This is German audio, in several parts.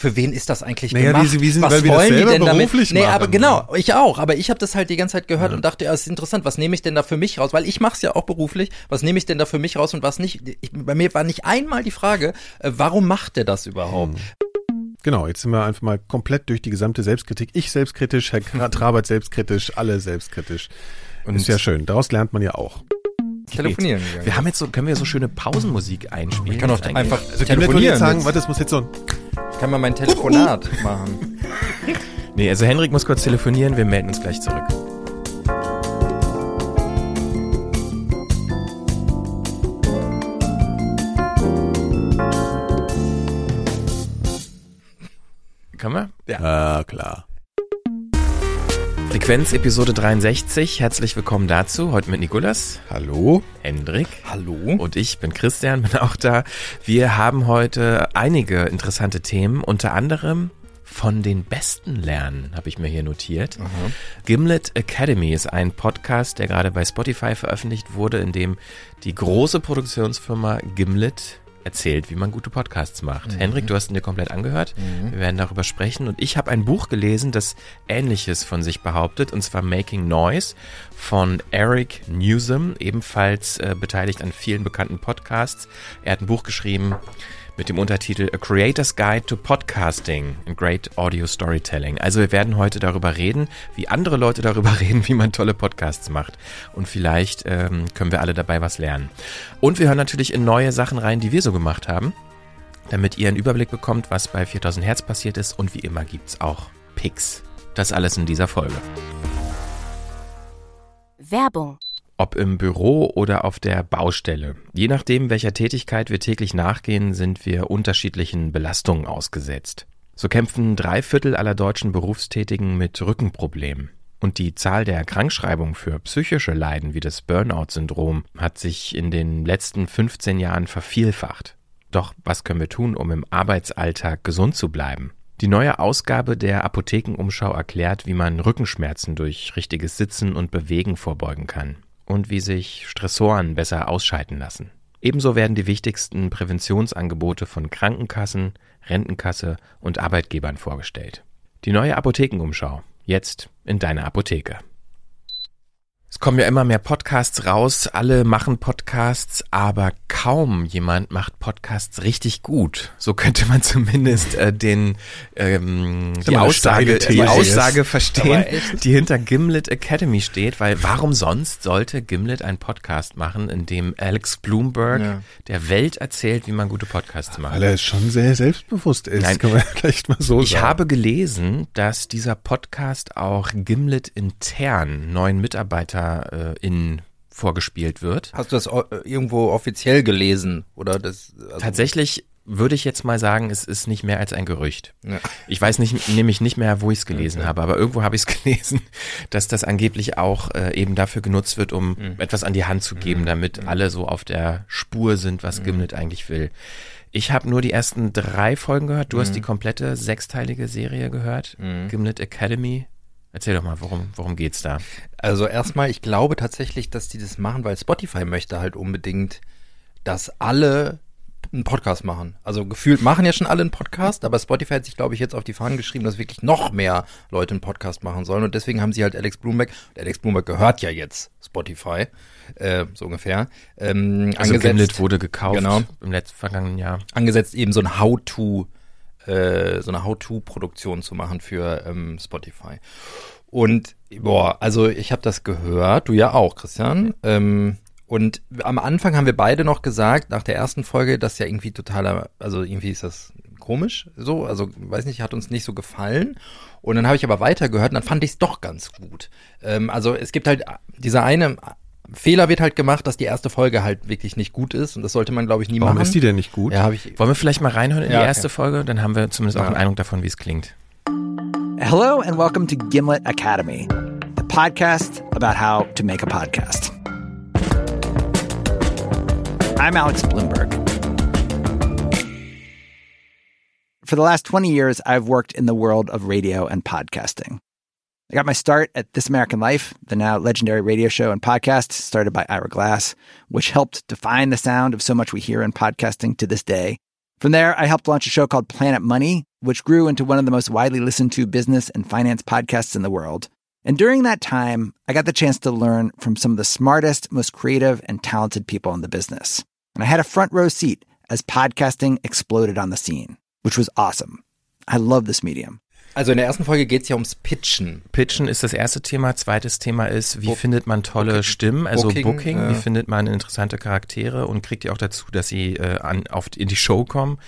für wen ist das eigentlich Naja, gemacht? wie- wie sind- was weil wir das wollen die denn damit? beruflich Nee, machen. aber genau, ich auch, aber ich habe das halt die ganze Zeit gehört und dachte, ja, ist interessant, was nehme ich denn da für mich raus? Weil ich mache es ja auch beruflich, was nehme ich denn da für mich raus und was nicht? Ich, bei mir war nicht einmal die Frage, äh, warum macht der das überhaupt? Genau, jetzt sind wir einfach mal komplett durch die gesamte Selbstkritik. Ich selbstkritisch, Herr Trabert selbstkritisch, alle selbstkritisch. Und ist ja schön. Daraus lernt man ja auch. Telefonieren. Wir haben jetzt so, können wir so schöne Pausenmusik einspielen? ich kann auch einfach Also Gimlet würde telefonieren. jetzt sagen, warte, das muss jetzt so ein kann mal mein Telefonat machen. Nee, also Henrik muss kurz telefonieren, wir melden uns gleich zurück. Kann man? Ja, klar. Frequenz Episode 63. Herzlich willkommen dazu. Heute mit Nikolas, Hallo? Hendrik Hallo? und ich bin Christian, bin auch da. Wir haben heute einige interessante Themen, unter anderem von den Besten lernen, habe ich mir hier notiert. Gimlet Academy ist ein Podcast, der gerade bei Spotify veröffentlicht wurde, in dem die große Produktionsfirma Gimlet erzählt, wie man gute Podcasts macht. Henrik, du hast ihn dir komplett angehört. Wir werden darüber sprechen. Und ich habe ein Buch gelesen, das Ähnliches von sich behauptet, und zwar Making Noise von Eric Newsom, ebenfalls äh, beteiligt an vielen bekannten Podcasts. Er hat ein Buch geschrieben mit dem Untertitel A Creator's Guide to Podcasting and Great Audio Storytelling. Also wir werden heute darüber reden, wie andere Leute darüber reden, wie man tolle Podcasts macht. Und vielleicht ähm, können wir alle dabei was lernen. Und wir hören natürlich in neue Sachen rein, die wir so gemacht haben, damit ihr einen Überblick bekommt, was bei 4000 Hertz passiert ist. Und wie immer gibt's auch Picks. Das alles in dieser Folge. Werbung. Ob im Büro oder auf der Baustelle. Je nachdem, welcher Tätigkeit wir täglich nachgehen, sind wir unterschiedlichen Belastungen ausgesetzt. So kämpfen drei Viertel aller deutschen Berufstätigen mit Rückenproblemen. Und die Zahl der Krankschreibungen für psychische Leiden wie das Burnout-Syndrom hat sich in den letzten 15 Jahren vervielfacht. Doch was können wir tun, um im Arbeitsalltag gesund zu bleiben? Die neue Ausgabe der Apothekenumschau erklärt, wie man Rückenschmerzen durch richtiges Sitzen und Bewegen vorbeugen kann und wie sich Stressoren besser ausschalten lassen. Ebenso werden die wichtigsten Präventionsangebote von Krankenkassen, Rentenkasse und Arbeitgebern vorgestellt. Die neue Apothekenumschau. Jetzt in deiner Apotheke. Es kommen ja immer mehr Podcasts raus, alle machen Podcasts, aber kaum jemand macht Podcasts richtig gut. So könnte man zumindest äh, den ähm, die Aussage, die Aussage verstehen, die hinter Gimlet Academy steht, weil warum sonst sollte Gimlet einen Podcast machen, in dem Alex Bloomberg Ja. der Welt erzählt, wie man gute Podcasts macht? Weil er schon sehr selbstbewusst ist, Nein. kann man vielleicht mal so Ich sagen. habe gelesen, dass dieser Podcast auch Gimlet intern neuen MitarbeiterInnen vorgespielt wird. Hast du das o- irgendwo offiziell gelesen? Oder das? Also, Tatsächlich würde ich jetzt mal sagen, es ist nicht mehr als ein Gerücht. Ja. Ich weiß nicht, nämlich nicht mehr, wo ich es gelesen habe, aber irgendwo habe ich es gelesen, dass das angeblich auch äh, eben dafür genutzt wird, um etwas an die Hand zu geben, damit alle so auf der Spur sind, was Gimlet eigentlich will. Ich habe nur die ersten drei Folgen gehört. Du hast die komplette sechsteilige Serie gehört, Gimlet Academy. Erzähl doch mal, worum, worum geht's da? Also erstmal, ich glaube tatsächlich, dass die das machen, weil Spotify möchte halt unbedingt, dass alle einen Podcast machen. Also gefühlt machen ja schon alle einen Podcast, aber Spotify hat sich, glaube ich, jetzt auf die Fahnen geschrieben, dass wirklich noch mehr Leute einen Podcast machen sollen. Und deswegen haben sie halt Alex Bloomberg, und Alex Bloomberg gehört ja jetzt Spotify, äh, so ungefähr, ähm, Also angesetzt. Gimlet wurde gekauft Genau. im letzten vergangenen Jahr. angesetzt, eben so ein How-to, äh, so eine How-to-Produktion zu machen für ähm, Spotify. Und boah, also ich habe das gehört, du ja auch, Christian. Ähm, und am Anfang haben wir beide noch gesagt, nach der ersten Folge, dass ja irgendwie totaler, also irgendwie ist das komisch, so, also weiß nicht, hat uns nicht so gefallen. Und dann habe ich aber weitergehört und dann fand ich es doch ganz gut. Ähm, also es gibt halt dieser eine Fehler wird halt gemacht, dass die erste Folge halt wirklich nicht gut ist und das sollte man glaube ich nie Warum machen. ist die denn nicht gut? Ja, ich. Wollen wir vielleicht mal reinhören in Ja, die okay. erste Folge? Dann haben wir zumindest auch Ja. einen Eindruck davon, wie es klingt. Hello and welcome to Gimlet Academy, the podcast about how to make a podcast. I'm Alex Bloomberg. For the last 20 years, I've worked in the world of radio and podcasting. I got my start at This American Life, the now legendary radio show and podcast started by Ira Glass, which helped define the sound of so much we hear in podcasting to this day. From there, I helped launch a show called Planet Money, which grew into one of the most widely listened to business and finance podcasts in the world. And during that time, I got the chance to learn from some of the smartest, most creative, and talented people in the business. And I had a front row seat as podcasting exploded on the scene, which was awesome. I love this medium. Also in der ersten Folge geht es ja ums Pitchen. Pitchen ist das erste Thema. Zweites Thema ist, wie Bo findet man tolle Booking. Stimmen, also Booking, Booking, wie ja. findet man interessante Charaktere und kriegt ihr auch dazu, dass sie äh, an, auf, in die Show kommen.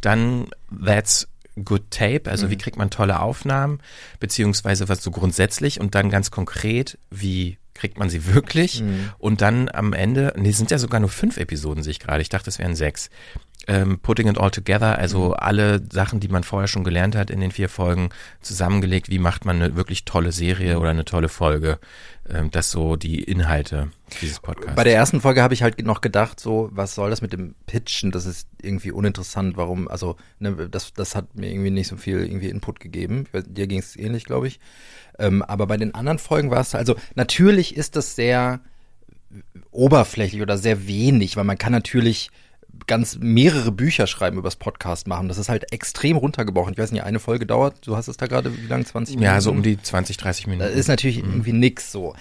Dann That's Good Tape, also wie kriegt man tolle Aufnahmen, beziehungsweise was so grundsätzlich und dann ganz konkret, wie kriegt man sie wirklich und dann am Ende, nee, sind ja sogar nur fünf Episoden, sehe ich gerade, ich dachte, es wären sechs. Ähm, putting it all together, also alle Sachen, die man vorher schon gelernt hat in den vier Folgen, zusammengelegt, wie macht man eine wirklich tolle Serie oder eine tolle Folge. Ähm, das so die Inhalte dieses Podcasts. Bei der ersten Folge habe ich halt noch gedacht, so, was soll das mit dem Pitchen? Das ist irgendwie uninteressant. Warum? Also, ne, das, das hat mir irgendwie nicht so viel irgendwie Input gegeben. Weiß, Dir ging es ähnlich, glaube ich. Ähm, aber bei den anderen Folgen war es, also natürlich ist das sehr oberflächlich oder sehr wenig, weil man kann natürlich ganz mehrere Bücher schreiben übers Podcast machen. Das ist halt extrem runtergebrochen. Ich weiß nicht, eine Folge dauert, du hast es da gerade, wie lang, 20 Minuten? ja, so um die 20, 30 Minuten. Das ist natürlich irgendwie nix so.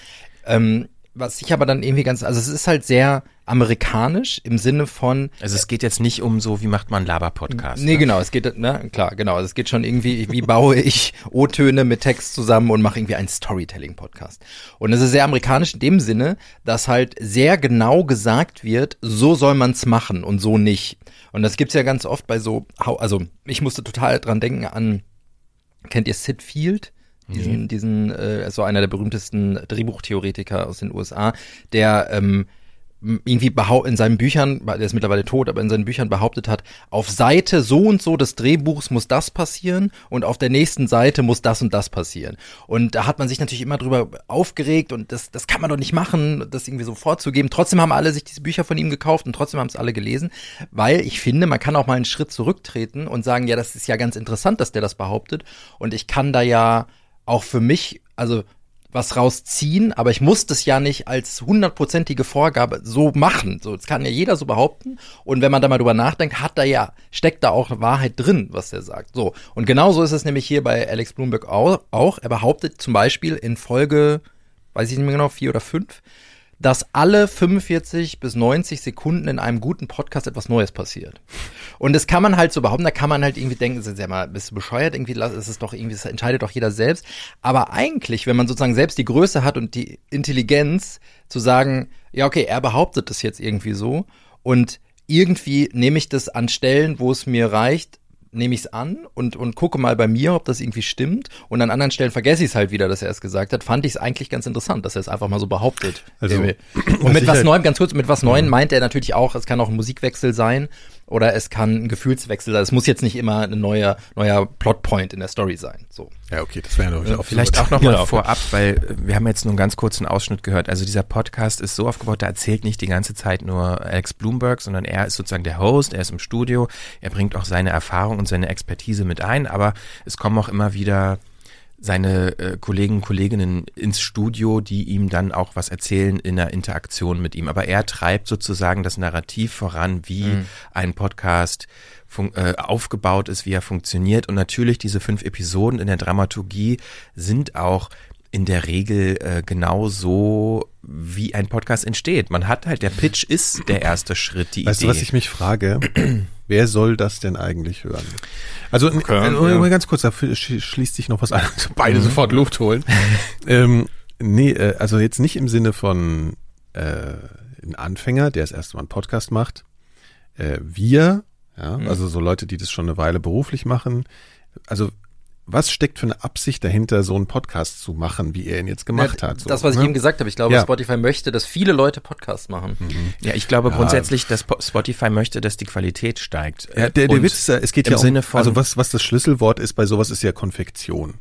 Ähm, was ich aber dann irgendwie ganz, also es ist halt sehr amerikanisch im Sinne von, also es geht jetzt nicht um so, wie macht man Laber-Podcast. nee, ne? genau, es geht, ne, klar, genau, also es geht schon irgendwie, wie baue ich O-Töne mit Text zusammen und mache irgendwie einen Storytelling-Podcast. Und es ist sehr amerikanisch in dem Sinne, dass halt sehr genau gesagt wird, so soll man's machen und so nicht. Und das gibt's ja ganz oft bei so, also ich musste total dran denken an, kennt ihr Sid Field? Diesen, diesen, äh, so einer der berühmtesten Drehbuchtheoretiker aus den USA, der ähm, irgendwie behaupt in seinen Büchern, der ist mittlerweile tot, aber in seinen Büchern behauptet hat, auf Seite so und so des Drehbuchs muss das passieren und auf der nächsten Seite muss das und das passieren. Und da hat man sich natürlich immer drüber aufgeregt und das, das kann man doch nicht machen, das irgendwie so vorzugeben. Trotzdem haben alle sich diese Bücher von ihm gekauft und trotzdem haben es alle gelesen, weil ich finde, man kann auch mal einen Schritt zurücktreten und sagen, ja, das ist ja ganz interessant, dass der das behauptet und ich kann da ja auch für mich, also was rausziehen, aber ich muss das ja nicht als hundertprozentige Vorgabe so machen. So, das kann ja jeder so behaupten. Und wenn man da mal drüber nachdenkt, hat da ja, steckt da auch Wahrheit drin, was er sagt. So. Und genauso ist es nämlich hier bei Alex Bloomberg auch. auch. Er behauptet zum Beispiel in Folge, weiß ich nicht mehr genau, vier oder fünf, dass alle 45 bis 90 Sekunden in einem guten Podcast etwas Neues passiert. Und das kann man halt so behaupten, da kann man halt irgendwie denken, ist ja mal, bist du bescheuert, irgendwie, lass- es ist doch irgendwie, das entscheidet doch jeder selbst. Aber eigentlich, wenn man sozusagen selbst die Größe hat und die Intelligenz zu sagen, ja, okay, er behauptet das jetzt irgendwie so und irgendwie nehme ich das an Stellen, wo es mir reicht, nehme ich es an und, und gucke mal bei mir, ob das irgendwie stimmt. Und an anderen Stellen vergesse ich es halt wieder, dass er es gesagt hat. Fand ich es eigentlich ganz interessant, dass er es einfach mal so behauptet. Also, und mit was halt- Neuem, ganz kurz, mit was Neuem meint er natürlich auch, es kann auch ein Musikwechsel sein oder es kann ein Gefühlswechsel sein. Es muss jetzt nicht immer ein neuer, neuer Plotpoint in der Story sein. So. Ja, okay, das wäre ja noch Vielleicht auch noch mal Genau. vorab, weil äh, wir haben jetzt nur einen ganz kurzen Ausschnitt gehört. Also dieser Podcast ist so aufgebaut, der erzählt nicht die ganze Zeit nur Alex Bloomberg, sondern er ist sozusagen der Host, er ist im Studio, er bringt auch seine Erfahrung und seine Expertise mit ein, aber es kommen auch immer wieder seine äh, Kollegen und Kolleginnen ins Studio, die ihm dann auch was erzählen in der Interaktion mit ihm. Aber er treibt sozusagen das Narrativ voran, wie ein Podcast äh, aufgebaut ist, wie er funktioniert. Und natürlich diese fünf Episoden in der Dramaturgie sind auch in der Regel äh, genau so, wie ein Podcast entsteht. Man hat halt, der Pitch ist der erste Schritt, die Weißt Idee. du, was ich mich frage? Wer soll das denn eigentlich hören? Also Okay, äh, ja. mal ganz kurz, da sch- schließt sich noch was an. Beide sofort Luft holen. ähm, nee, äh, also jetzt nicht im Sinne von äh, ein Anfänger, der das erste Mal einen Podcast macht. Äh, wir, ja, also so Leute, die das schon eine Weile beruflich machen. Also was steckt für eine Absicht dahinter, so einen Podcast zu machen, wie er ihn jetzt gemacht Ja, hat? So, das, was ich ne? eben gesagt habe, ich glaube, Ja. Spotify möchte, dass viele Leute Podcasts machen. ja, ich glaube grundsätzlich, dass Po- Spotify möchte, dass die Qualität steigt. Ja, der, der Witz ist, ja, es geht ja um, Sinne von, also was, was das Schlüsselwort ist bei sowas ist ja Konfektion.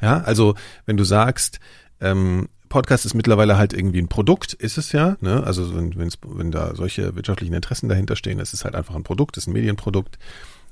Ja, also wenn du sagst, ähm, Podcast ist mittlerweile halt irgendwie ein Produkt, ist es ja, ne? Also wenn, wenn's, wenn da solche wirtschaftlichen Interessen dahinter stehen, ist es halt einfach ein Produkt, ist ein Medienprodukt.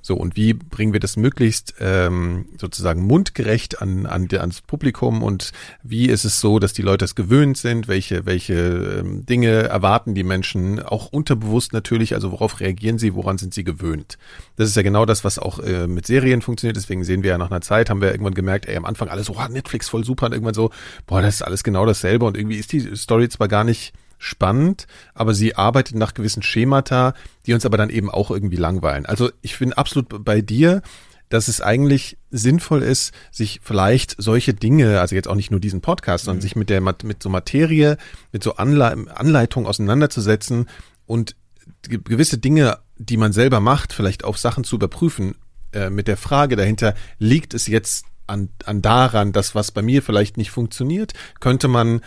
So, und wie bringen wir das möglichst ähm, sozusagen mundgerecht an, an ans Publikum? Und wie ist es so, dass die Leute es gewöhnt sind, welche, welche ähm, Dinge erwarten die Menschen, auch unterbewusst natürlich, also worauf reagieren sie, woran sind sie gewöhnt. Das ist ja genau das, was auch äh, mit Serien funktioniert, deswegen sehen wir ja nach einer Zeit, haben wir irgendwann gemerkt, ey, am Anfang alles oh, Netflix voll super und irgendwann so, boah, das ist alles genau dasselbe. Und irgendwie ist die Story zwar gar nicht spannend, aber sie arbeitet nach gewissen Schemata, die uns aber dann eben auch irgendwie langweilen. Also ich bin absolut bei dir, dass es eigentlich sinnvoll ist, sich vielleicht solche Dinge, also jetzt auch nicht nur diesen Podcast, sondern mhm. sich mit der mit so Materie, mit so Anle Anleitung auseinanderzusetzen und gewisse Dinge, die man selber macht, vielleicht auch Sachen zu überprüfen, äh, mit der Frage dahinter, liegt es jetzt an, an daran, dass was bei mir vielleicht nicht funktioniert? Könnte man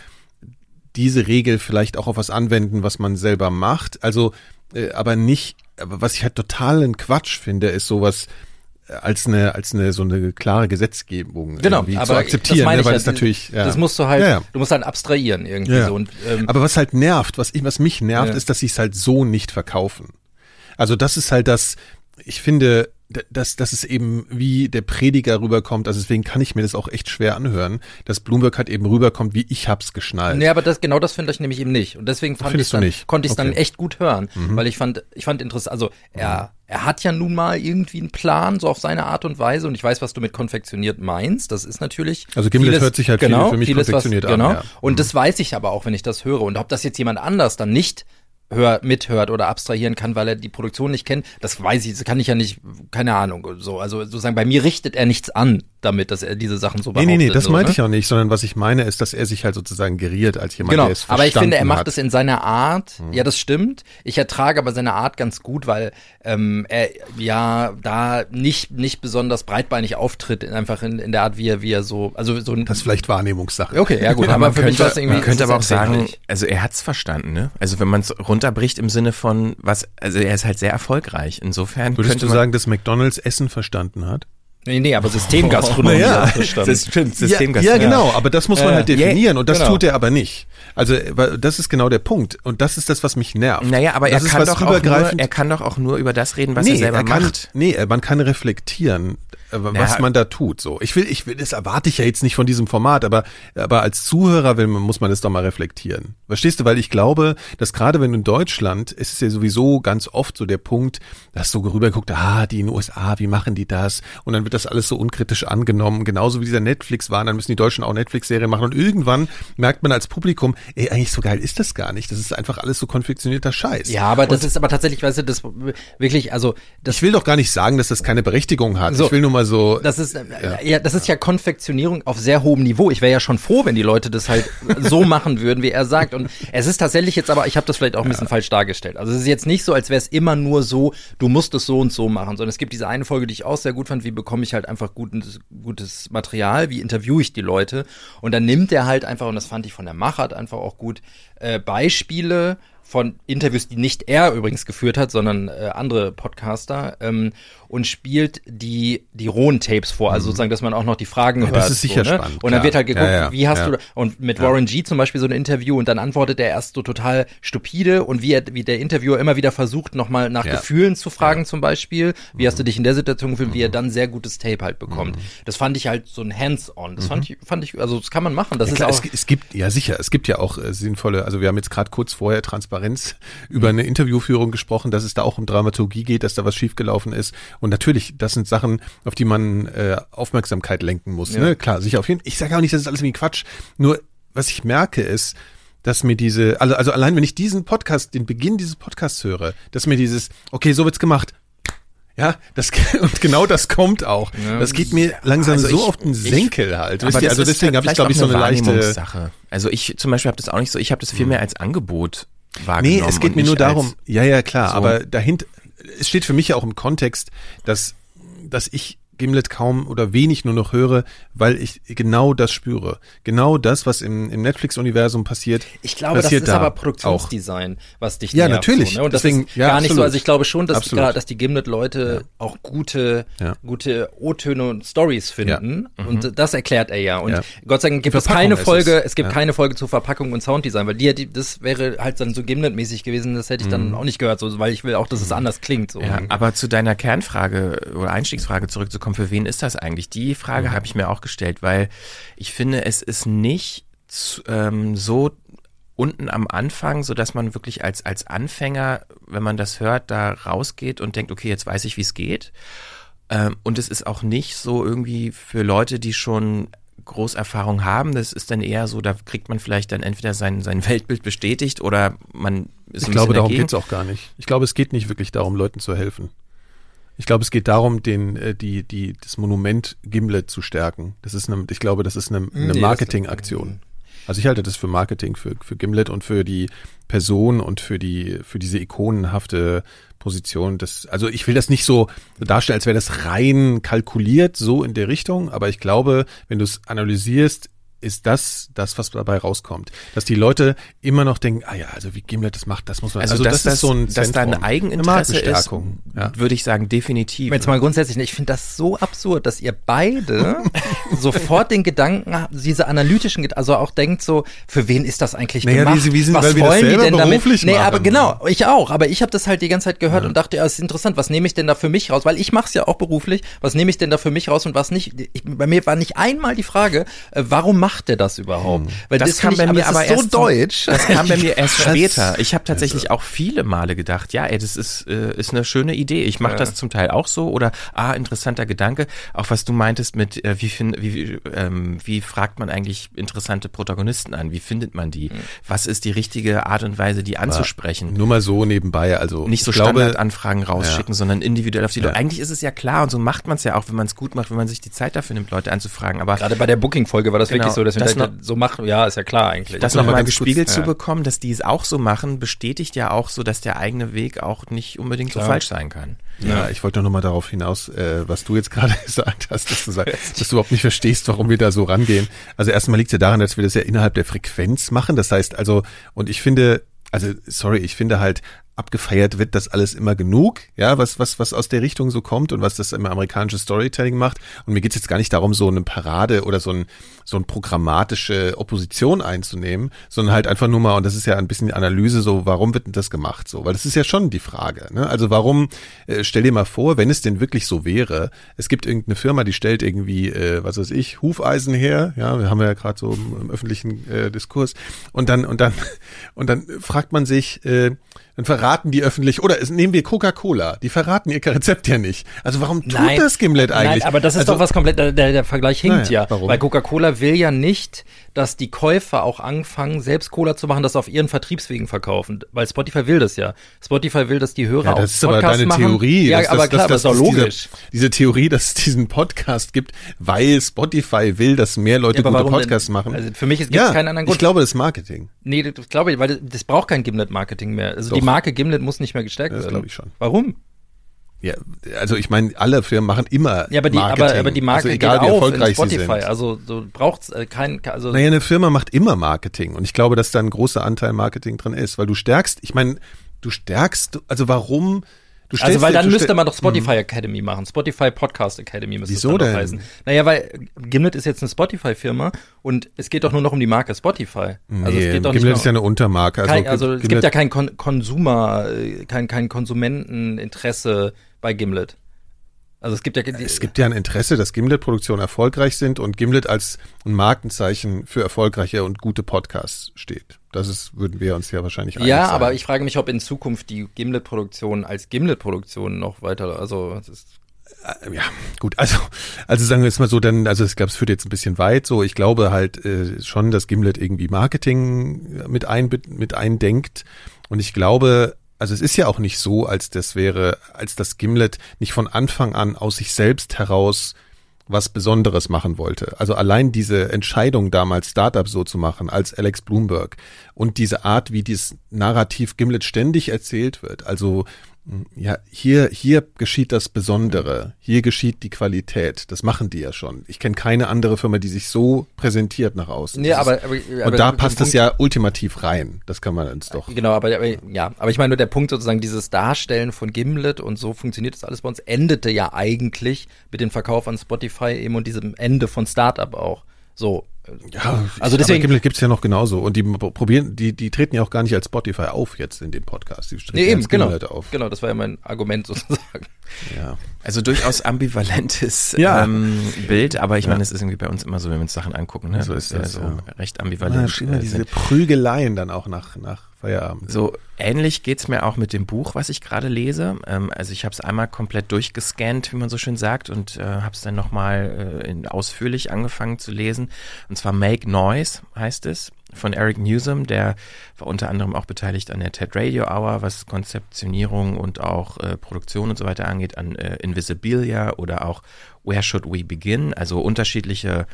diese Regel vielleicht auch auf was anwenden, was man selber macht. Also, äh, aber nicht, aber was ich halt totalen Quatsch finde, ist sowas äh, als eine als eine so eine klare Gesetzgebung genau, aber zu akzeptieren, ne, weil ja, es natürlich ja. das musst du halt ja, ja. du musst halt abstrahieren irgendwie ja. so und ähm, aber was halt nervt, was ich was mich nervt, ist, dass sie es halt so nicht verkaufen. Also das ist halt das ich finde dass, dass es eben wie der Prediger rüberkommt, also deswegen kann ich mir das auch echt schwer anhören, dass Bloomberg halt eben rüberkommt, wie ich hab's geschnallt. Nee, aber das, genau das finde ich nämlich eben nicht. Und deswegen fand ich dann, konnte ich es okay. dann echt gut hören, mhm. weil ich fand, ich fand interessant, also er, er hat ja nun mal irgendwie einen Plan, so auf seine Art und Weise. Und ich weiß, was du mit konfektioniert meinst. Das ist natürlich. Also Gimlet vieles, hört sich halt genau, für mich vieles, konfektioniert was, genau. an. Ja. Und mhm. das weiß ich aber auch, wenn ich das höre. Und ob das jetzt jemand anders dann nicht hör, mithört oder abstrahieren kann, weil er die Produktion nicht kennt, das weiß ich, das kann ich ja nicht, keine Ahnung, so. Also sozusagen bei mir richtet er nichts an damit, dass er diese Sachen so behauptet. Nee, nee, nee, das so, meinte ne? ich auch nicht, sondern was ich meine ist, dass er sich halt sozusagen geriert als jemand, genau, der es aber ich finde, er macht hat. es in seiner Art, hm. ja, das stimmt. Ich ertrage aber seine Art ganz gut, weil ähm, er ja da nicht, nicht besonders breitbeinig auftritt, einfach in, in der Art, wie er, wie er so, also so ein, Das ist vielleicht Wahrnehmungssache. Okay, ja gut, aber, aber für könnte, mich war es irgendwie. Man könnte aber auch sagen, also er hat's verstanden, ne? Also wenn man es runterbricht im Sinne von, was, also er ist halt sehr erfolgreich. Insofern. Würdest du sagen, dass McDonalds Essen verstanden hat? Nee, nee, aber Systemgastronomie. Oh, ja. das stimmt, Systemgastronomie. Ja, ja, genau, aber das muss man äh, halt definieren und das genau. tut er aber nicht. Also das ist genau der Punkt und das ist das, was mich nervt. Naja, aber er kann, doch auch nur, er kann doch auch nur über das reden, was nee, er selber er kann, macht. Nee, man kann reflektieren, was ja. man da tut. So, ich will, ich will, das erwarte ich ja jetzt nicht von diesem Format, aber aber als Zuhörer will, muss man das doch mal reflektieren. Verstehst du? Weil ich glaube, dass gerade wenn du in Deutschland, ist es ja sowieso ganz oft so der Punkt, dass so rüberguckt, ah, die in den USA, wie machen die das? Und dann wird das alles so unkritisch angenommen, genauso wie dieser Netflix war. Dann müssen die Deutschen auch Netflix-Serien machen und irgendwann merkt man als Publikum, ey, eigentlich so geil ist das gar nicht. Das ist einfach alles so konfektionierter Scheiß. Ja, aber und das ist aber tatsächlich, weißt du, das wirklich, also das ich will doch gar nicht sagen, dass das keine Berechtigung hat. So, ich will nur mal so. Das ist ja, ja das ist ja Konfektionierung auf sehr hohem Niveau. Ich wäre ja schon froh, wenn die Leute das halt so machen würden, wie er sagt. Und es ist tatsächlich jetzt aber, ich habe das vielleicht auch ein bisschen ja. falsch dargestellt. Also es ist jetzt nicht so, als wäre es immer nur so, du musst es so und so machen, sondern es gibt diese eine Folge, die ich auch sehr gut fand, wie bekomme ich halt einfach gutes, gutes Material, wie interviewe ich die Leute. Und dann nimmt er halt einfach, und das fand ich von der Machart einfach auch gut, äh, Beispiele von Interviews, die nicht er übrigens geführt hat, sondern äh, andere Podcaster ähm, und spielt die die rohen Tapes vor, also mhm. sozusagen, dass man auch noch die Fragen ja, hört. Das ist sicher so, ne? spannend. Und dann wird halt geguckt, ja, ja, wie hast du und mit Warren G zum Beispiel so ein Interview und dann antwortet er erst so total stupide und wie er wie der Interviewer immer wieder versucht nochmal nach Gefühlen zu fragen zum Beispiel, wie mhm. hast du dich in der Situation gefühlt, mhm. wie er mhm. dann sehr gutes Tape halt bekommt. Mhm. Das fand ich halt so ein Hands-on. Das fand mhm. ich fand ich also das kann man machen. Das ist klar, auch es, es, gibt ja sicher, es gibt ja auch äh, sinnvolle, also wir haben jetzt gerade kurz vorher Transparenz über eine Interviewführung gesprochen, dass es da auch um Dramaturgie geht, dass da was schiefgelaufen ist. Und natürlich, das sind Sachen, auf die man äh, Aufmerksamkeit lenken muss. Ja. Ne? Klar, sicher auf jeden Fall. Ich sage auch nicht, das ist alles irgendwie Quatsch. Nur, was ich merke, ist, dass mir diese, also, also allein wenn ich diesen Podcast, den Beginn dieses Podcasts höre, dass mir dieses, okay, so wird's gemacht, ja, das und genau das kommt auch. Ja, das geht mir langsam also so ich, auf den Senkel halt. Aber also deswegen habe ich glaube ich so eine leichte Sache. Also ich zum Beispiel habe das auch nicht so. Ich habe das viel hm. mehr als Angebot wahrgenommen. Nee, es geht mir nur darum, ja, ja, klar, so. aber dahinter, es steht für mich ja auch im Kontext, dass, dass ich Gimlet kaum oder wenig nur noch höre, weil ich genau das spüre. Genau das, was im, im Netflix-Universum passiert. Ich glaube, passiert das ist da aber Produktionsdesign, was dich Ja, nervt, natürlich. So, ne? Und das Deswegen- ist ja, gar nicht so. Also ich glaube schon, dass, gerade, dass die Gimlet-Leute auch gute, Ja. gute O-Töne und Stories finden. Und das erklärt er ja. Und Ja. Gott sei Dank gibt es Verpackung keine ist Folge, es. es, gibt Ja. keine Folge zu Verpackung und Sounddesign, weil die, die das wäre halt dann so Gimlet-mäßig gewesen, das hätte ich Mhm. dann auch nicht gehört, so, weil ich will auch, dass es anders klingt. So. Ja, aber zu deiner Kernfrage oder Einstiegsfrage zurückzukommen, für wen ist das eigentlich? Die Frage habe ich mir auch gestellt, weil ich finde, es ist nicht zu, ähm, so unten am Anfang, so dass man wirklich als, als Anfänger, wenn man das hört, da rausgeht und denkt, okay, jetzt weiß ich, wie es geht. Ähm, und es ist auch nicht so irgendwie für Leute, die schon Großerfahrung haben. Das ist dann eher so, da kriegt man vielleicht dann entweder sein, sein Weltbild bestätigt oder man ist Ich glaube, darum dagegen. geht's auch gar nicht. Ich glaube, es geht nicht wirklich darum, Leuten zu helfen. Ich glaube, es geht darum, den, äh, die, die, das Monument Gimlet zu stärken. Das ist eine, ich glaube, das ist eine, eine das- Marketingaktion. Also ich halte das für Marketing, für, für Gimlet und für die Person und für die, für diese ikonenhafte Position. Das, also ich will das nicht so darstellen, als wäre das rein kalkuliert, so in der Richtung, aber ich glaube, wenn du es analysierst, ist das das, was dabei rauskommt. Dass die Leute immer noch denken, ah ja, also wie Gimlet das macht, das muss man, Also, dass, das, dass da Zentrum, ein Eigeninteresse eine ist, Markenstärkung. Ja. würde ich sagen, definitiv. Jetzt mal grundsätzlich, ich finde das so absurd, dass ihr beide sofort den Gedanken habt, diese analytischen, also auch denkt so, für wen ist das eigentlich Naja, gemacht? wie- wie sind- was weil wir das wollen die denn damit? beruflich Nee, machen. aber genau, ich auch, aber ich habe das halt die ganze Zeit gehört und dachte, ja, ist interessant, was nehme ich denn da für mich raus? Weil ich mache es ja auch beruflich, was nehme ich denn da für mich raus und was nicht? Ich, bei mir war nicht einmal die Frage, äh, warum macht der das überhaupt? Weil das, kam finde bei mir das aber so erst zum- deutsch. Das kam bei mir erst Das- später. Ich habe tatsächlich auch viele Male gedacht, ja, ey, das ist äh, ist eine schöne Idee. Ich mache das zum Teil auch so oder ah, interessanter Gedanke. Auch was du meintest mit äh, wie find, wie wie, ähm, wie fragt man eigentlich interessante Protagonisten an? Wie findet man die? Was ist die richtige Art und Weise, die anzusprechen? Nur mal so nebenbei, also nicht so ich glaube, Standardanfragen rausschicken, sondern individuell auf die Ja. Leute. Eigentlich ist es ja klar und so macht man es ja auch, wenn man es gut macht, wenn man sich die Zeit dafür nimmt, Leute anzufragen. Aber Gerade bei der Booking-Folge war das Genau, wirklich so, dass wir das das noch- so machen, ja, ist ja klar eigentlich. das noch mal nochmal ganz kurz, gespiegelt zu ja. bekommen, dass die es auch so machen, bestätigt ja auch so, dass der eigene Weg auch nicht unbedingt so Klar. falsch sein kann. Ja, ich wollte noch mal darauf hinaus, äh, was du jetzt gerade gesagt hast, dass du, sagst, dass du überhaupt nicht verstehst, warum wir da so rangehen. Also erstmal liegt es ja daran, dass wir das ja innerhalb der Frequenz machen. Das heißt also, und ich finde, also sorry, ich finde halt, abgefeiert wird das alles immer genug, ja, was, was, was aus der Richtung so kommt und was das im amerikanischen Storytelling macht. Und mir geht's jetzt gar nicht darum, so eine Parade oder so ein, so ein programmatische Opposition einzunehmen, sondern halt einfach nur mal, und das ist ja ein bisschen die Analyse, so, warum wird denn das gemacht? So, weil das ist ja schon die Frage. Ne? Also warum, äh, stell dir mal vor, wenn es denn wirklich so wäre, es gibt irgendeine Firma, die stellt irgendwie, äh, was weiß ich, Hufeisen her, ja, wir haben ja gerade so im, im öffentlichen äh, Diskurs, und dann, und dann, und dann fragt man sich, äh, dann verraten die öffentlich, oder es, nehmen wir Coca-Cola, die verraten ihr Rezept ja nicht. Also warum tut das Gimlet eigentlich? Nein, aber das ist also, doch was komplett, der, der Vergleich hinkt Naja, ja. warum? Weil Coca-Cola will ja nicht, dass die Käufer auch anfangen, selbst Cola zu machen, das auf ihren Vertriebswegen verkaufen. Weil Spotify will das ja. Spotify will, dass die Hörer Ja, auch das ist aber Podcasts deine machen. Theorie. Ja, dass- aber dass- klar, dass- das ist doch logisch. Diese, diese Theorie, dass es diesen Podcast gibt, weil Spotify will, dass mehr Leute Ja, aber gute warum denn? Podcasts machen. Also für mich gibt es ja, keinen anderen Grund. Ich glaube, das ist Marketing. Nee, das glaube ich, weil das, das braucht kein Gimlet-Marketing mehr. Also Doch. die Marke Gimlet muss nicht mehr gestärkt Das werden. glaube ich schon. Warum? Ja, also ich meine, alle Firmen machen immer Ja, aber die, Marketing. aber, aber die Marke also egal, geht wie auf in erfolgreich sie Spotify. sind. Also du brauchst äh, kein, also Naja, eine Firma macht immer Marketing und ich glaube, dass da ein großer Anteil Marketing drin ist, weil du stärkst, ich meine, du stärkst, also warum, du Also weil dir- dann müsste man doch Spotify Academy machen. Spotify Podcast Academy müsste Wieso es dann denn? doch heißen. Naja, weil Gimlet ist jetzt eine Spotify-Firma und es geht doch nur noch um die Marke Spotify. Also nee, es geht doch Gimlet ist ja eine Untermarke. kein, also es gibt ja kein Kon Konsumer, äh, kein, kein Konsumenteninteresse bei Gimlet. Also es gibt ja Es gibt ja ein Interesse, dass Gimlet-Produktionen erfolgreich sind und Gimlet als ein Markenzeichen für erfolgreiche und gute Podcasts steht. Das ist, würden wir uns ja wahrscheinlich einig ja, sein. aber ich frage mich, ob in Zukunft die Gimlet-Produktion als Gimlet-Produktion noch weiter, also es ist, Äh, ja, gut, also, also sagen wir jetzt mal so, dann, also ich glaube, es führt jetzt ein bisschen weit. So, ich glaube halt äh, schon, dass Gimlet irgendwie Marketing mit ein mit eindenkt. Und ich glaube, also es ist ja auch nicht so, als das wäre, als das Gimlet nicht von Anfang an aus sich selbst heraus was Besonderes machen wollte. Also allein diese Entscheidung damals Startup so zu machen als Alex Bloomberg und diese Art, wie dieses Narrativ Gimlet ständig erzählt wird. Also Ja, hier, hier geschieht das Besondere. Hier geschieht die Qualität. Das machen die ja schon. Ich kenne keine andere Firma, die sich so präsentiert nach außen. Nee, aber, ist, aber, und aber da passt es ja ultimativ rein. Das kann man uns doch. Genau, aber, aber ja, aber ich meine nur der Punkt sozusagen dieses Darstellen von Gimlet und so funktioniert das alles bei uns endete ja eigentlich mit dem Verkauf an Spotify eben und diesem Ende von Startup auch. So. Ja, Also deswegen- Gimlet gibt's ja noch genauso. Und die probieren, die, die treten ja auch gar nicht als Spotify auf jetzt in dem Podcast. Die treten Nee, eben, genau. Gimlet auf. Genau, das war ja mein Argument sozusagen. Ja. Also durchaus ambivalentes Ja. ähm, Bild, aber ich Ja. meine, es ist irgendwie bei uns immer so, wenn wir uns Sachen angucken, ne? So ist das, so ja. recht Ja, ambivalent. immer äh, diese. Prügeleien dann auch nach, nach Feierabend. So ähnlich geht's mir auch mit dem Buch, was ich gerade lese. Ähm, also ich habe es einmal komplett durchgescannt, wie man so schön sagt, und äh, habe es dann nochmal äh, in- ausführlich angefangen zu lesen. Und zwar Make Noise heißt es von Eric Newsom, der war unter anderem auch beteiligt an der TED Radio Hour, was Konzeptionierung und auch äh, Produktion und so weiter angeht, an äh, Invisibilia oder auch Where Should We Begin, also unterschiedliche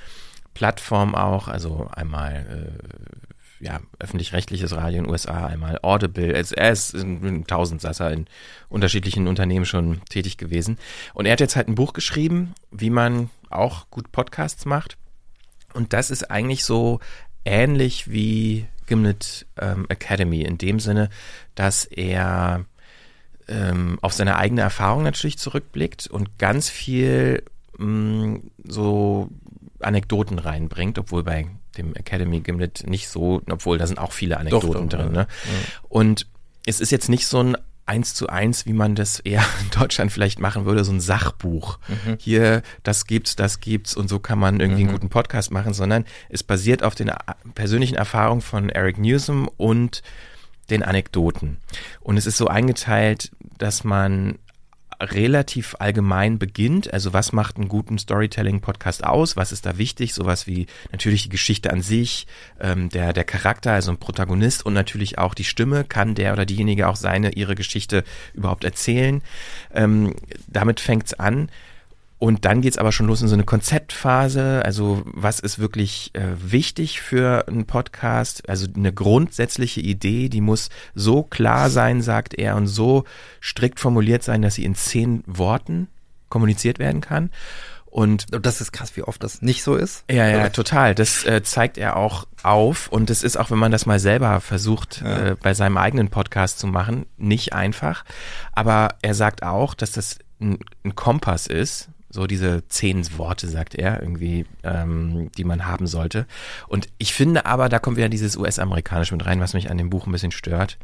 Plattformen auch, also einmal äh, ja, öffentlich-rechtliches Radio in den USA, einmal Audible. Er ist in, in Tausendsasser in unterschiedlichen Unternehmen schon tätig gewesen. Und er hat jetzt halt ein Buch geschrieben, wie man auch gut Podcasts macht. Und das ist eigentlich so ähnlich wie Gimlet ähm, Academy in dem Sinne, dass er ähm, auf seine eigene Erfahrung natürlich zurückblickt und ganz viel mh, so Anekdoten reinbringt, obwohl bei dem Academy Gimlet nicht so, obwohl da sind auch viele Anekdoten doch, drin. ja. Ne? Und es ist jetzt nicht so ein eins zu eins, wie man das eher in Deutschland vielleicht machen würde, so ein Sachbuch. Hier, das gibt's, das gibt's und so kann man irgendwie einen guten Podcast machen, sondern es basiert auf den a- persönlichen Erfahrungen von Eric Newsom und den Anekdoten. Und es ist so eingeteilt, dass man relativ allgemein beginnt. Also was macht einen guten Storytelling-Podcast aus? Was ist da wichtig? Sowas wie natürlich die Geschichte an sich, ähm, der, der Charakter, also ein Protagonist und natürlich auch die Stimme. Kann der oder diejenige auch seine, ihre Geschichte überhaupt erzählen? Ähm, damit fängt's an. Und dann geht's aber schon los in so eine Konzeptphase. Also was ist wirklich äh, wichtig für einen Podcast? Also eine grundsätzliche Idee, die muss so klar sein, sagt er, und so strikt formuliert sein, dass sie in zehn Worten kommuniziert werden kann. Und das ist krass, wie oft das nicht so ist. ja, ja, total. Das äh, zeigt er auch auf. Und es ist auch, wenn man das mal selber versucht, Ja. äh, bei seinem eigenen Podcast zu machen, nicht einfach. Aber er sagt auch, dass das ein, ein Kompass ist. So diese zehn Worte, sagt er, irgendwie, ähm, die man haben sollte. Und ich finde aber, da kommt wieder dieses US-amerikanische mit rein, was mich an dem Buch ein bisschen stört,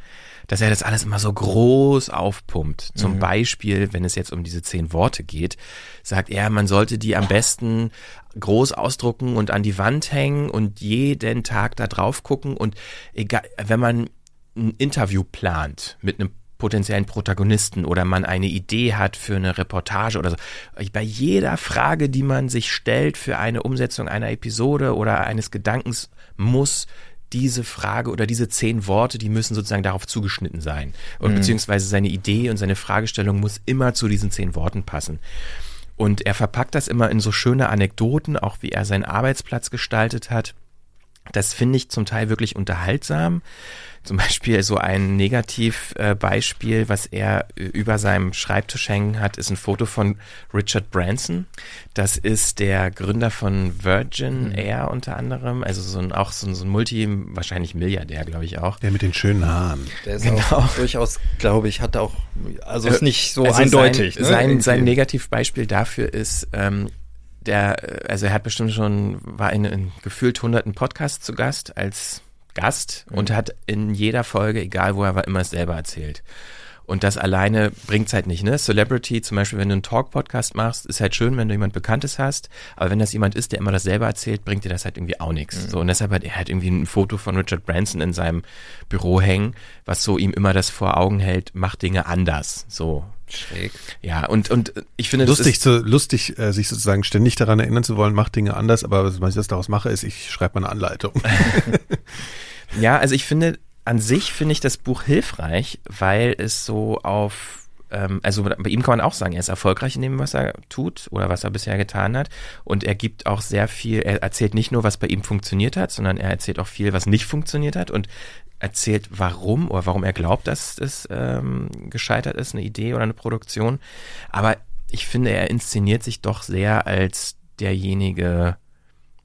dass er das alles immer so groß aufpumpt. Zum Beispiel, wenn es jetzt um diese zehn Worte geht, sagt er, man sollte die am besten groß ausdrucken und an die Wand hängen und jeden Tag da drauf gucken und egal, wenn man ein Interview plant mit einem potenziellen Protagonisten oder man eine Idee hat für eine Reportage oder so. Bei jeder Frage, die man sich stellt für eine Umsetzung einer Episode oder eines Gedankens, muss diese Frage oder diese zehn Worte, die müssen sozusagen darauf zugeschnitten sein. Und beziehungsweise seine Idee und seine Fragestellung muss immer zu diesen zehn Worten passen. Und er verpackt das immer in so schöne Anekdoten, auch wie er seinen Arbeitsplatz gestaltet hat. Das finde ich zum Teil wirklich unterhaltsam. Zum Beispiel so ein Negativbeispiel, was er äh, über seinem Schreibtisch hängen hat, ist ein Foto von Richard Branson. Das ist der Gründer von Virgin Air unter anderem, also so ein, auch so ein, so ein Multi, wahrscheinlich Milliardär, glaube ich auch. Der mit den schönen Haaren. Der ist Genau. auch durchaus, glaube ich, hat auch, also ist nicht so Also eindeutig. Sein, ne? sein, sein Negativbeispiel dafür ist, ähm, der, also er hat bestimmt schon, war in, in gefühlt hunderten Podcasts zu Gast als Gast und hat in jeder Folge, egal wo er war, immer es selber erzählt. Und das alleine bringt's halt nicht, ne? Celebrity, zum Beispiel, wenn du einen Talk-Podcast machst, ist halt schön, wenn du jemand Bekanntes hast, aber wenn das jemand ist, der immer das selber erzählt, bringt dir das halt irgendwie auch nichts. So, und deshalb hat er halt irgendwie ein Foto von Richard Branson in seinem Büro hängen, was so ihm immer das vor Augen hält, macht Dinge anders. So. Schräg. Ja, und, und ich finde, das Lustig, zu, lustig äh, sich sozusagen ständig daran erinnern zu wollen, macht Dinge anders, aber was ich das daraus mache, ist, ich schreibe mal eine Anleitung. ja, also ich finde, an sich finde ich das Buch hilfreich, weil es so auf ähm, also bei ihm kann man auch sagen, er ist erfolgreich in dem, was er tut oder was er bisher getan hat. Und er gibt auch sehr viel, er erzählt nicht nur, was bei ihm funktioniert hat, sondern er erzählt auch viel, was nicht funktioniert hat und erzählt, warum oder warum er glaubt, dass es ähm, gescheitert ist, eine Idee oder eine Produktion. Aber ich finde, er inszeniert sich doch sehr als derjenige,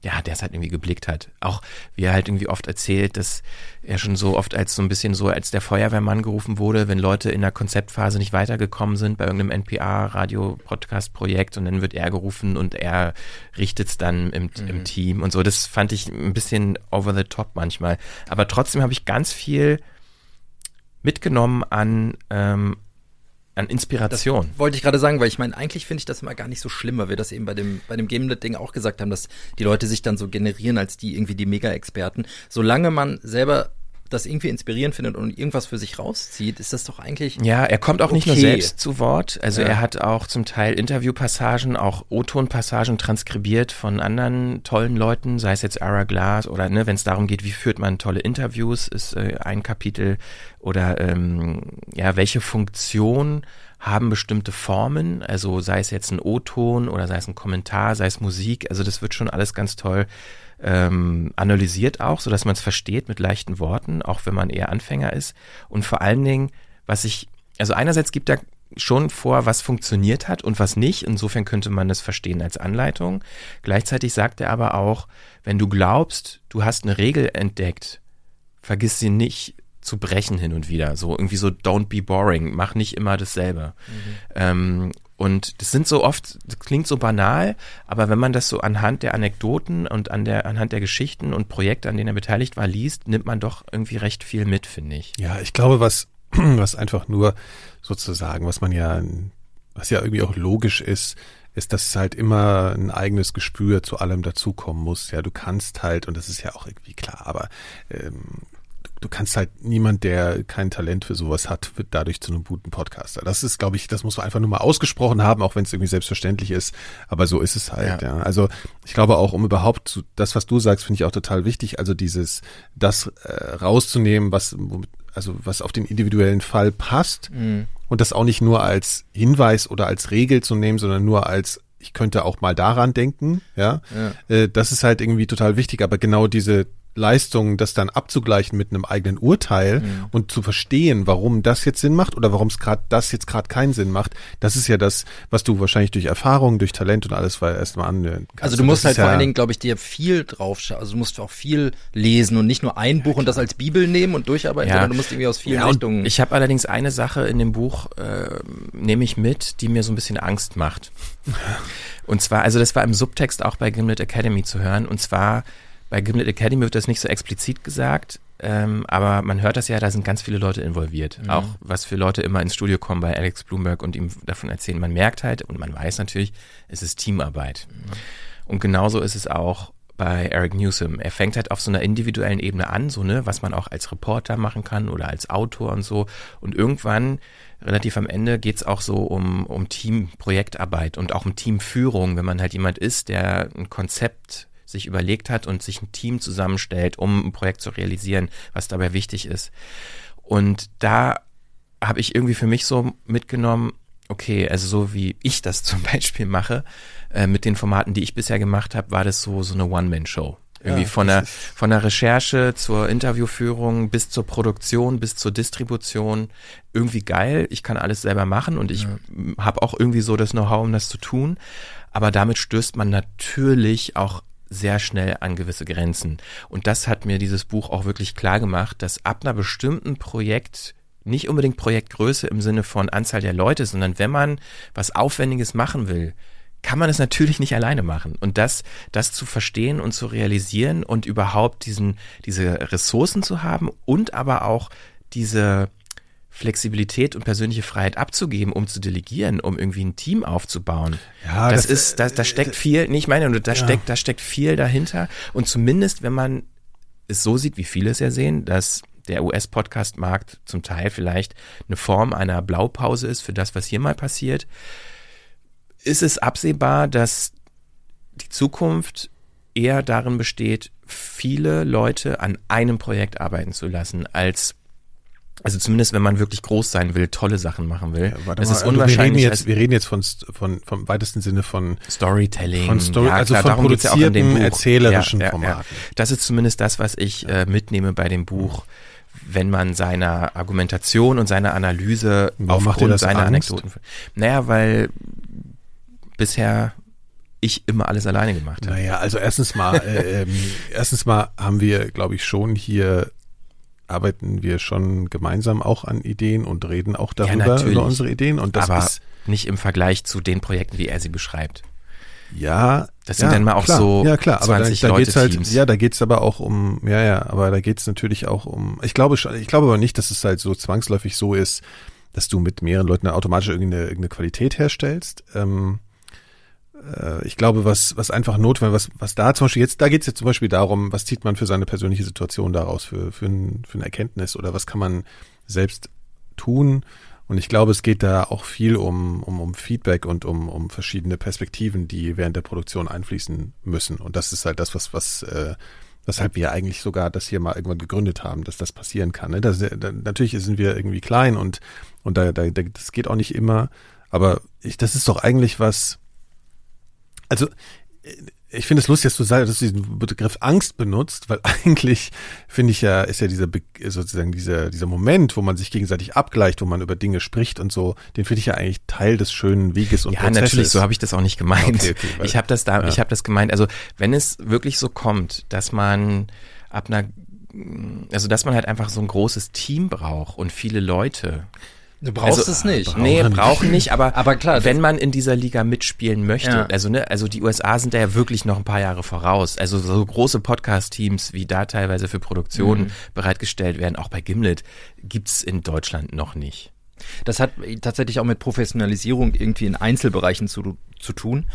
ja, der es halt irgendwie geblickt hat. Auch wie er halt irgendwie oft erzählt, dass er schon so oft als so ein bisschen so als der Feuerwehrmann gerufen wurde, wenn Leute in der Konzeptphase nicht weitergekommen sind bei irgendeinem NPA-Radio-Podcast-Projekt und dann wird er gerufen und er richtet es dann im, mhm. im Team und so. Das fand ich ein bisschen over the top manchmal. Aber trotzdem habe ich ganz viel mitgenommen an ähm, an Inspiration. Das wollte ich gerade sagen, weil ich meine, eigentlich finde ich das immer gar nicht so schlimm, weil wir das eben bei dem, bei dem Gamelet-Ding auch gesagt haben, dass die Leute sich dann so generieren als die irgendwie die Mega-Experten. Solange man selber das irgendwie inspirierend findet und irgendwas für sich rauszieht, ist das doch eigentlich. Ja, er kommt auch okay. nicht nur selbst zu Wort. Also ja. er hat auch zum Teil Interviewpassagen, auch O-Ton-Passagen transkribiert von anderen tollen Leuten, sei es jetzt Ara Glass oder ne, wenn es darum geht, wie führt man tolle Interviews, ist äh, ein Kapitel oder ähm, ja, welche Funktion haben bestimmte Formen, also sei es jetzt ein O-Ton oder sei es ein Kommentar, sei es Musik, also das wird schon alles ganz toll ähm, analysiert auch, so dass man es versteht mit leichten Worten, auch wenn man eher Anfänger ist. Und vor allen Dingen, was ich, also einerseits gibt er schon vor, was funktioniert hat und was nicht. Insofern könnte man es verstehen als Anleitung. Gleichzeitig sagt er aber auch, wenn du glaubst, du hast eine Regel entdeckt, vergiss sie nicht zu brechen hin und wieder. So irgendwie so don't be boring, mach nicht immer dasselbe. Mhm. Ähm, und das sind so oft, das klingt so banal, aber wenn man das so anhand der Anekdoten und an der, anhand der Geschichten und Projekte, an denen er beteiligt war, liest, nimmt man doch irgendwie recht viel mit, finde ich. Ja, ich glaube, was, was einfach nur sozusagen, was man ja, was ja irgendwie auch logisch ist, ist, dass halt immer ein eigenes Gespür zu allem dazukommen muss. Ja, du kannst halt, und das ist ja auch irgendwie klar, aber ähm, du kannst halt niemand, der kein Talent für sowas hat, wird dadurch zu einem guten Podcaster. Das ist, glaube ich, das muss man einfach nur mal ausgesprochen haben, auch wenn es irgendwie selbstverständlich ist. Aber so ist es halt. Ja. ja. Also ich glaube auch, um überhaupt zu, das, was du sagst, finde ich auch total wichtig. Also dieses, das äh, rauszunehmen, was, also was auf den individuellen Fall passt mhm. und das auch nicht nur als Hinweis oder als Regel zu nehmen, sondern nur als ich könnte auch mal daran denken, ja. ja. Äh, das ist halt irgendwie total wichtig, aber genau diese Leistung, das dann abzugleichen mit einem eigenen Urteil mhm. und zu verstehen, warum das jetzt Sinn macht oder warum es gerade das jetzt gerade keinen Sinn macht, das ist ja das, was du wahrscheinlich durch Erfahrung, durch Talent und alles weil erstmal an. Also du musst halt vor ja allen Dingen, glaube ich, dir viel drauf schauen. Also du musst auch viel lesen und nicht nur ein Buch ja, und das als Bibel nehmen und durcharbeiten, ja. sondern du musst irgendwie aus vielen Richtungen. Ich habe allerdings eine Sache in dem Buch, äh, nehme ich mit, die mir so ein bisschen Angst macht. und zwar, also das war im Subtext auch bei Gimlet Academy zu hören, und zwar bei Gimlet Academy wird das nicht so explizit gesagt, ähm, aber man hört das ja, da sind ganz viele Leute involviert. Mhm. Auch was für Leute immer ins Studio kommen bei Alex Bloomberg und ihm davon erzählen. Man merkt halt und man weiß natürlich, es ist Teamarbeit. Mhm. Und genauso ist es auch bei Eric Newsom. Er fängt halt auf so einer individuellen Ebene an, so ne, was man auch als Reporter machen kann oder als Autor und so. Und irgendwann, relativ am Ende, geht's auch so um, um Teamprojektarbeit und auch um Teamführung, wenn man halt jemand ist, der ein Konzept sich überlegt hat und sich ein Team zusammenstellt, um ein Projekt zu realisieren, was dabei wichtig ist. Und da habe ich irgendwie für mich so mitgenommen, okay, also so wie ich das zum Beispiel mache, äh, mit den Formaten, die ich bisher gemacht habe, war das so so eine One-Man-Show. Irgendwie ja, von der von der Recherche zur Interviewführung bis zur Produktion bis zur Distribution irgendwie geil. Ich kann alles selber machen und ich ja. habe auch irgendwie so das Know-how, um das zu tun. Aber damit stößt man natürlich auch sehr schnell an gewisse Grenzen. Und das hat mir dieses Buch auch wirklich klar gemacht, dass ab einer bestimmten Projekt nicht unbedingt Projektgröße im Sinne von Anzahl der Leute, sondern wenn man was Aufwendiges machen will, kann man es natürlich nicht alleine machen. Und das, das zu verstehen und zu realisieren und überhaupt diesen, diese Ressourcen zu haben und aber auch diese, Flexibilität und persönliche Freiheit abzugeben, um zu delegieren, um irgendwie ein Team aufzubauen. Ja, das, das ist, da, da steckt viel, nee, ich meine, da ja. steckt, da steckt viel dahinter. Und zumindest, wenn man es so sieht, wie viele es ja sehen, dass der US-Podcast-Markt zum Teil vielleicht eine Form einer Blaupause ist für das, was hier mal passiert, ist es absehbar, dass die Zukunft eher darin besteht, viele Leute an einem Projekt arbeiten zu lassen, als Also zumindest, wenn man wirklich groß sein will, tolle Sachen machen will. Ja, warte das mal, ist also wir unwahrscheinlich. reden jetzt, wir reden jetzt von, von, vom weitesten Sinne von, Storytelling. von Story, ja, also klar, von darum geht's ja auch in dem Buch. erzählerischen Ja, ja, Formaten. Das ist zumindest das, was ich äh, mitnehme bei dem Buch, wenn man seiner Argumentation und seiner Analyse Warum aufgrund seiner Angst? Anekdoten. Naja, weil bisher ich immer alles alleine gemacht habe. Naja, also erstens mal, äh, ähm, erstens mal haben wir, glaube ich, schon hier arbeiten wir schon gemeinsam auch an Ideen und reden auch darüber natürlich. über unsere Ideen und das aber ist nicht im Vergleich zu den Projekten, wie er sie beschreibt. ja Das sind ja, dann mal auch klar, so ja klar, aber 20 da, da Leute geht's halt Teams. ja, da geht's aber auch um ja ja, aber da geht's natürlich auch um ich glaube schon, ich glaube aber nicht, dass es halt so zwangsläufig so ist, dass du mit mehreren Leuten automatisch irgendeine, irgendeine Qualität herstellst. Ähm, äh, ich glaube, was, was einfach notwendig, was, was da zum Beispiel jetzt, da geht es jetzt zum Beispiel darum, was zieht man für seine persönliche Situation daraus, für, für, ein, für eine Erkenntnis oder was kann man selbst tun. Und ich glaube, es geht da auch viel um, um, um Feedback und um, um verschiedene Perspektiven, die während der Produktion einfließen müssen. Und das ist halt das, was, was, äh, weshalb wir eigentlich sogar das hier mal irgendwann gegründet haben, dass das passieren kann. Ne? Das, da, natürlich sind wir irgendwie klein und, und da, da, da, das geht auch nicht immer. Aber ich, das ist doch eigentlich was, also ich finde es lustig, dass du sagst, dass du diesen Begriff Angst benutzt, weil eigentlich finde ich ja, ist ja dieser sozusagen dieser, dieser Moment, wo man sich gegenseitig abgleicht, wo man über Dinge spricht und so, den finde ich ja eigentlich Teil des schönen Weges und ja, Prozesses. natürlich, so habe ich das auch nicht gemeint. Okay, okay, weil- ich habe das da, ja. ich habe das gemeint. Also wenn es wirklich so kommt, dass man ab einer, also dass man halt einfach so ein großes Team braucht und viele Leute. Du brauchst Also, es nicht. brauchen Nee, brauchen nicht, aber, Aber klar, wenn man in dieser Liga mitspielen möchte, Ja. also ne, also die USA sind da ja wirklich noch ein paar Jahre voraus. Also so große Podcast-Teams, wie da teilweise für Produktionen Mhm. bereitgestellt werden, auch bei Gimlet, gibt's in Deutschland noch nicht. Das hat tatsächlich auch mit Professionalisierung irgendwie in Einzelbereichen zu, zu tun.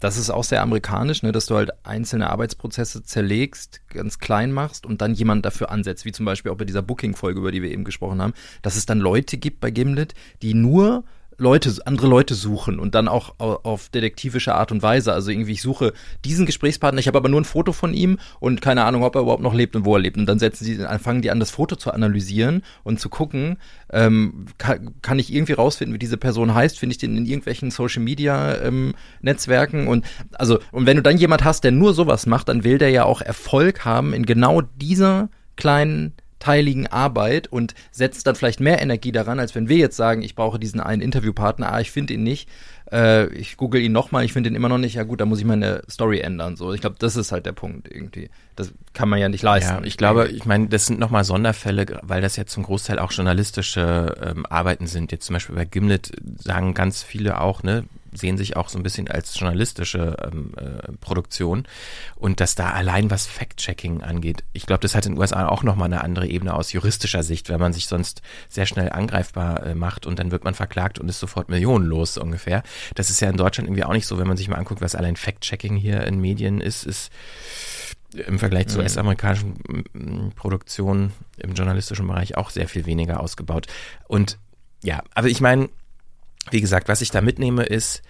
Das ist auch sehr amerikanisch, ne, dass du halt einzelne Arbeitsprozesse zerlegst, ganz klein machst und dann jemand dafür ansetzt, wie zum Beispiel auch bei dieser Booking-Folge, über die wir eben gesprochen haben, dass es dann Leute gibt bei Gimlet, die nur Leute, andere Leute suchen und dann auch au- auf detektivische Art und Weise. Also irgendwie, ich suche diesen Gesprächspartner, ich habe aber nur ein Foto von ihm und keine Ahnung, ob er überhaupt noch lebt und wo er lebt. Und dann setzen sie, fangen die an, das Foto zu analysieren und zu gucken, ähm, kann, kann ich irgendwie rausfinden, wie diese Person heißt, finde ich den in irgendwelchen Social Media ähm, Netzwerken und also, und wenn du dann jemand hast, der nur sowas macht, dann will der ja auch Erfolg haben in genau dieser kleinen teiligen Arbeit und setzt dann vielleicht mehr Energie daran, als wenn wir jetzt sagen, ich brauche diesen einen Interviewpartner, ah, ich finde ihn nicht, äh, ich google ihn nochmal, ich finde ihn immer noch nicht, ja gut, dann muss ich meine Story ändern. So, ich glaube, das ist halt der Punkt irgendwie. Das kann man ja nicht leisten. Ja, ich glaube, ich meine, das sind nochmal Sonderfälle, weil das jetzt zum Großteil auch journalistische ähm, Arbeiten sind. Jetzt zum Beispiel bei Gimlet sagen ganz viele auch, ne, sehen sich auch so ein bisschen als journalistische ähm, äh, Produktion und dass da allein was Fact-Checking angeht. Ich glaube, das hat in den USA auch nochmal eine andere Ebene aus juristischer Sicht, weil man sich sonst sehr schnell angreifbar äh, macht und dann wird man verklagt und ist sofort millionenlos so ungefähr. Das ist ja in Deutschland irgendwie auch nicht so, wenn man sich mal anguckt, was allein Fact-Checking hier in Medien ist, ist im Vergleich zu US-amerikanischen mm, Produktionen im journalistischen Bereich auch sehr viel weniger ausgebaut. Und ja, aber ich meine, wie gesagt, was ich da mitnehme ist,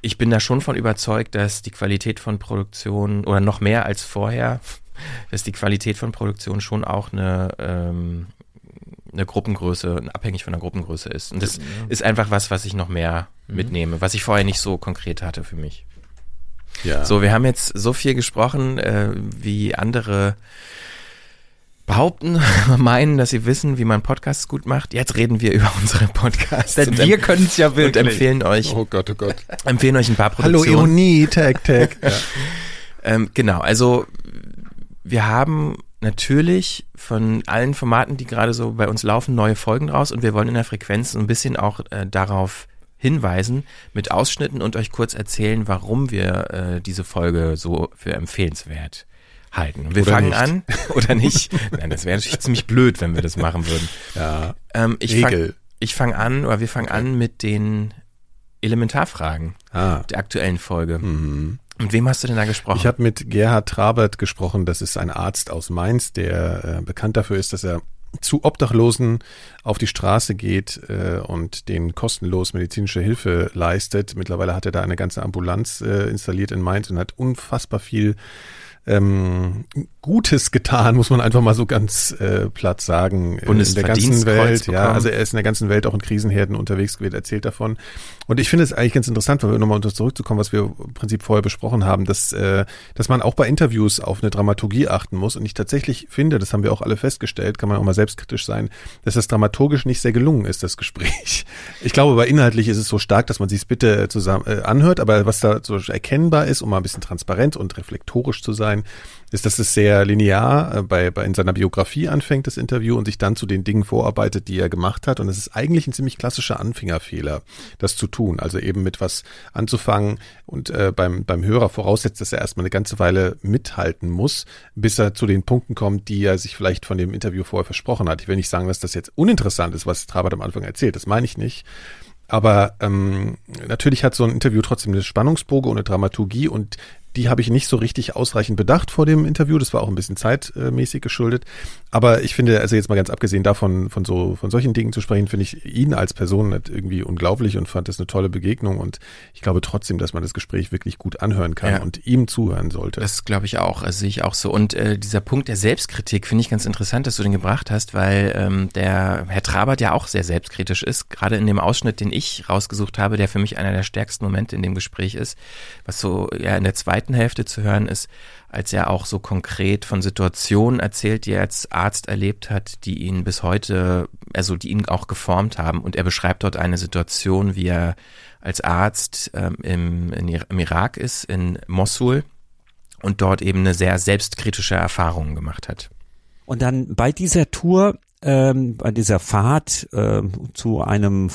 ich bin da schon von überzeugt, dass die Qualität von Produktion oder noch mehr als vorher, dass die Qualität von Produktion schon auch eine, ähm, eine Gruppengröße, abhängig von der Gruppengröße ist. Und das ist einfach was, was ich noch mehr mitnehme, was ich vorher nicht so konkret hatte für mich. Ja. So, wir haben jetzt so viel gesprochen, äh, wie andere behaupten, meinen, dass sie wissen, wie man Podcasts gut macht. Jetzt reden wir über unsere Podcasts. Denn und wir können es ja und wirklich. empfehlen euch, Oh Gott, oh Gott. empfehlen euch ein paar Hallo Produktionen. Ironie, Tag, Tag. Ja. Ähm, genau, also wir haben natürlich von allen Formaten, die gerade so bei uns laufen, neue Folgen raus und wir wollen in der Frequenz so ein bisschen auch äh, darauf hinweisen mit Ausschnitten und euch kurz erzählen, warum wir äh, diese Folge so für empfehlenswert halten. Wir Oder fangen nicht. an oder nicht. Nein, das wäre natürlich ziemlich blöd, wenn wir das machen würden. ja. Ähm, ich fange fang an oder wir fangen an mit den Elementarfragen Ah. der aktuellen Folge. Mhm. Mit wem hast du denn da gesprochen? Ich habe mit Gerhard Trabert gesprochen, das ist ein Arzt aus Mainz, der äh, bekannt dafür ist, dass er zu Obdachlosen auf die Straße geht äh, und denen kostenlos medizinische Hilfe leistet. Mittlerweile hat er da eine ganze Ambulanz äh, installiert in Mainz und hat unfassbar viel ähm, Gutes getan, muss man einfach mal so ganz äh, platt sagen. In der ganzen Welt. Ja, also er ist in der ganzen Welt auch in Krisenherden unterwegs gewesen, erzählt davon. Und ich finde es eigentlich ganz interessant, weil wir nochmal zurückzukommen, was wir im Prinzip vorher besprochen haben, dass, äh, dass man auch bei Interviews auf eine Dramaturgie achten muss. Und ich tatsächlich finde, das haben wir auch alle festgestellt, kann man auch mal selbstkritisch sein, dass das dramaturgisch nicht sehr gelungen ist, das Gespräch. Ich glaube, bei inhaltlich ist es so stark, dass man sich bitte zusammen äh, anhört, aber was da so erkennbar ist, um mal ein bisschen transparent und reflektorisch zu sein, ist, dass es sehr linear äh, bei, bei in seiner Biografie anfängt, das Interview, und sich dann zu den Dingen vorarbeitet, die er gemacht hat. Und es ist eigentlich ein ziemlich klassischer Anfängerfehler, das zu tun. Also eben mit was anzufangen und äh, beim, beim Hörer voraussetzt, dass er erstmal eine ganze Weile mithalten muss, bis er zu den Punkten kommt, die er sich vielleicht von dem Interview vorher versprochen hat. Ich will nicht sagen, dass das jetzt uninteressant ist, was Trabert am Anfang erzählt. Das meine ich nicht. Aber ähm, natürlich hat so ein Interview trotzdem eine Spannungsboge und eine Dramaturgie und die habe ich nicht so richtig ausreichend bedacht vor dem Interview. Das war auch ein bisschen zeitmäßig geschuldet. Aber ich finde, also jetzt mal ganz abgesehen davon, von so, von solchen Dingen zu sprechen, finde ich ihn als Person irgendwie unglaublich und fand das eine tolle Begegnung. Und ich glaube trotzdem, dass man das Gespräch wirklich gut anhören kann ja. und ihm zuhören sollte. Das glaube ich auch. Also sehe ich auch so. Und äh, dieser Punkt der Selbstkritik finde ich ganz interessant, dass du den gebracht hast, weil ähm, der Herr Trabert ja auch sehr selbstkritisch ist. Gerade in dem Ausschnitt, den ich rausgesucht habe, der für mich einer der stärksten Momente in dem Gespräch ist, was so ja in der zweiten Hälfte zu hören ist, als er auch so konkret von Situationen erzählt, die er als Arzt erlebt hat, die ihn bis heute, also die ihn auch geformt haben. Und er beschreibt dort eine Situation, wie er als Arzt ähm, im, im Irak ist, in Mosul, und dort eben eine sehr selbstkritische Erfahrung gemacht hat. Und dann bei dieser Tour, ähm, bei dieser Fahrt äh, zu einem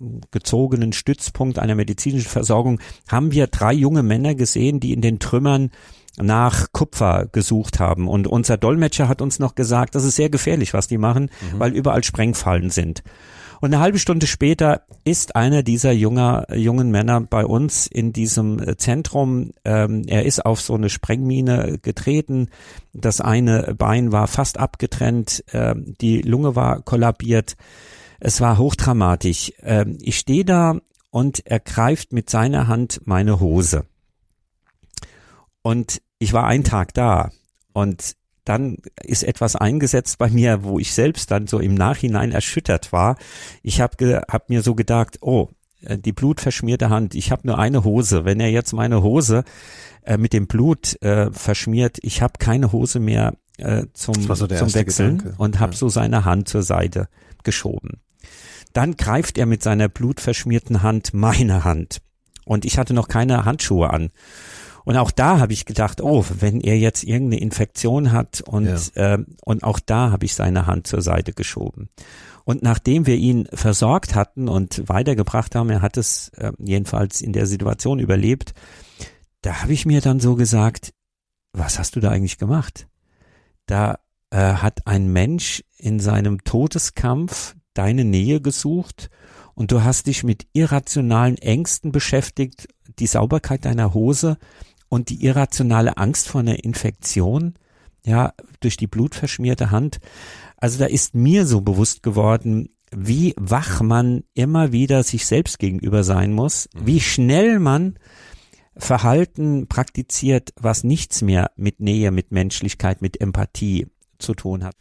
vorgezogenen Stützpunkt einer medizinischen Versorgung haben wir drei junge Männer gesehen, die in den Trümmern nach Kupfer gesucht haben. Und unser Dolmetscher hat uns noch gesagt, das ist sehr gefährlich, was die machen, mhm. weil überall Sprengfallen sind. Und eine halbe Stunde später ist einer dieser junger, jungen Männer bei uns in diesem Zentrum. Ähm, er ist auf so eine Sprengmine getreten. Das eine Bein war fast abgetrennt. Ähm, die Lunge war kollabiert. Es war hochdramatisch. Ähm, ich stehe da und er greift mit seiner Hand meine Hose. Und ich war einen Tag da und dann ist etwas eingesetzt bei mir, wo ich selbst dann so im Nachhinein erschüttert war. Ich habe hab mir so gedacht, oh, äh, die blutverschmierte Hand, ich habe nur eine Hose. Wenn er jetzt meine Hose äh, mit dem Blut äh, verschmiert, ich habe keine Hose mehr äh, zum, so zum Wechseln Gedanke. und habe ja. so seine Hand zur Seite geschoben. Dann greift er mit seiner blutverschmierten Hand meine Hand. Und ich hatte noch keine Handschuhe an. Und auch da habe ich gedacht, oh, wenn er jetzt irgendeine Infektion hat und, ja. äh, und auch da habe ich seine Hand zur Seite geschoben. Und nachdem wir ihn versorgt hatten und weitergebracht haben, er hat es äh, jedenfalls in der Situation überlebt, da habe ich mir dann so gesagt, was hast du da eigentlich gemacht? Da äh, hat ein Mensch in seinem Todeskampf deine Nähe gesucht und du hast dich mit irrationalen Ängsten beschäftigt, die Sauberkeit deiner Hose und die irrationale Angst vor einer Infektion, ja, durch die blutverschmierte Hand. Also da ist mir so bewusst geworden, wie wach man immer wieder sich selbst gegenüber sein muss, mhm. wie schnell man Verhalten praktiziert, was nichts mehr mit Nähe, mit Menschlichkeit, mit Empathie zu tun hat.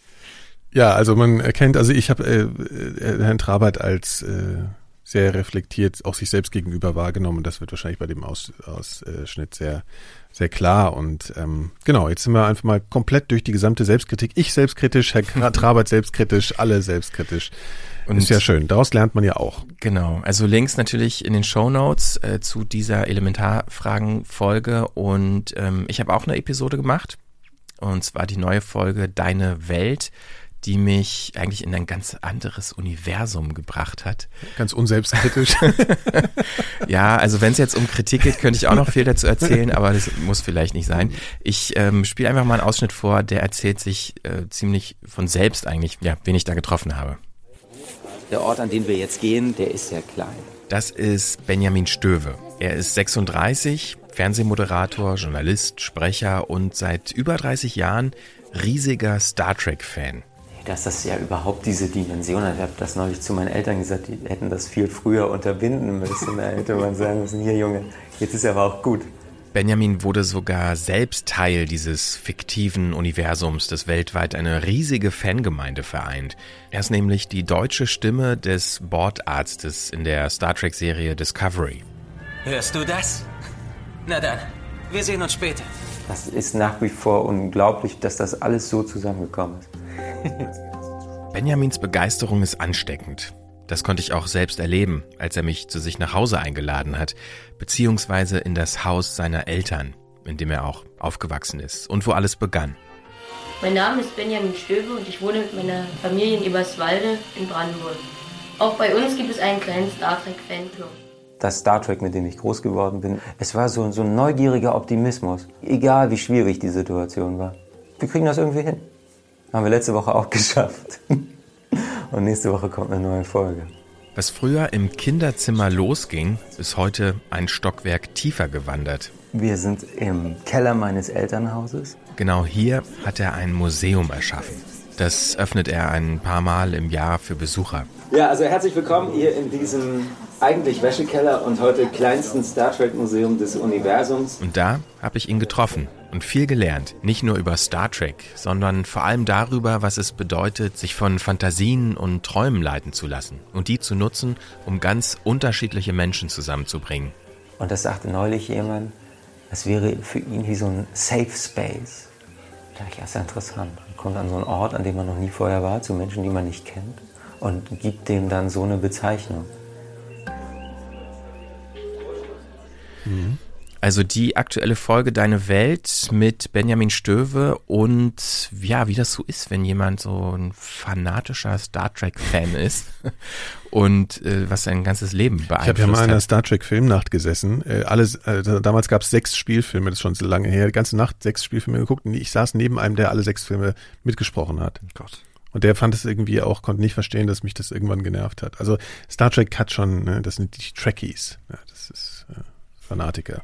Ja, also man erkennt, also ich habe äh, äh, Herrn Trabert als äh, sehr reflektiert auch sich selbst gegenüber wahrgenommen. Das wird wahrscheinlich bei dem Aus, Ausschnitt sehr, sehr klar. Und ähm, genau, jetzt sind wir einfach mal komplett durch die gesamte Selbstkritik. Ich selbstkritisch, Herr Trabert selbstkritisch, alle selbstkritisch. Und ist ja schön. Daraus lernt man ja auch. Genau. Also Links natürlich in den Show Notes äh, zu dieser Elementarfragen-Folge. Und ähm, ich habe auch eine Episode gemacht. Und zwar die neue Folge Deine Welt die mich eigentlich in ein ganz anderes Universum gebracht hat. Ganz unselbstkritisch. ja, also wenn es jetzt um Kritik geht, könnte ich auch noch viel dazu erzählen, aber das muss vielleicht nicht sein. Ich ähm, spiele einfach mal einen Ausschnitt vor, der erzählt sich äh, ziemlich von selbst eigentlich, ja, wen ich da getroffen habe. Der Ort, an den wir jetzt gehen, der ist sehr klein. Das ist Benjamin Stöwe. Er ist 36, Fernsehmoderator, Journalist, Sprecher und seit über 30 Jahren riesiger Star Trek-Fan dass das ja überhaupt diese Dimension hat. Ich habe das neulich zu meinen Eltern gesagt, die hätten das viel früher unterbinden müssen. Da hätte man sagen müssen, hier Junge, jetzt ist aber auch gut. Benjamin wurde sogar selbst Teil dieses fiktiven Universums, das weltweit eine riesige Fangemeinde vereint. Er ist nämlich die deutsche Stimme des Bordarztes in der Star Trek-Serie Discovery. Hörst du das? Na dann, wir sehen uns später. Das ist nach wie vor unglaublich, dass das alles so zusammengekommen ist. Benjamins Begeisterung ist ansteckend. Das konnte ich auch selbst erleben, als er mich zu sich nach Hause eingeladen hat, beziehungsweise in das Haus seiner Eltern, in dem er auch aufgewachsen ist und wo alles begann. Mein Name ist Benjamin Stöbe und ich wohne mit meiner Familie in Eberswalde in Brandenburg. Auch bei uns gibt es einen kleinen Star Trek Fanclub. Das Star Trek, mit dem ich groß geworden bin, es war so, so ein neugieriger Optimismus. Egal wie schwierig die Situation war. Wir kriegen das irgendwie hin. Haben wir letzte Woche auch geschafft. Und nächste Woche kommt eine neue Folge. Was früher im Kinderzimmer losging, ist heute ein Stockwerk tiefer gewandert. Wir sind im Keller meines Elternhauses. Genau hier hat er ein Museum erschaffen. Das öffnet er ein paar Mal im Jahr für Besucher. Ja, also herzlich willkommen hier in diesem eigentlich Wäschekeller und heute kleinsten Star Trek Museum des Universums. Und da habe ich ihn getroffen und viel gelernt. Nicht nur über Star Trek, sondern vor allem darüber, was es bedeutet, sich von Fantasien und Träumen leiten zu lassen und die zu nutzen, um ganz unterschiedliche Menschen zusammenzubringen. Und das sagte neulich jemand, es wäre für ihn wie so ein Safe Space. Da dachte ich, das ist ja interessant. Man kommt an so einen Ort, an dem man noch nie vorher war, zu Menschen, die man nicht kennt und gibt dem dann so eine Bezeichnung. Also die aktuelle Folge Deine Welt mit Benjamin Stöwe und ja, wie das so ist, wenn jemand so ein fanatischer Star Trek-Fan ist und äh, was sein ganzes Leben beeinflusst Ich habe ja mal in einer. Star Trek Filmnacht gesessen. Äh, alles, äh, damals gab es sechs Spielfilme, das ist schon so lange her. Die ganze Nacht sechs Spielfilme geguckt und ich saß neben einem, der alle sechs Filme mitgesprochen hat. Gott. Und der fand es irgendwie auch, konnte nicht verstehen, dass mich das irgendwann genervt hat. Also Star Trek hat schon, ne, das sind die Trekkies. Ja, das ist äh, Fanatiker.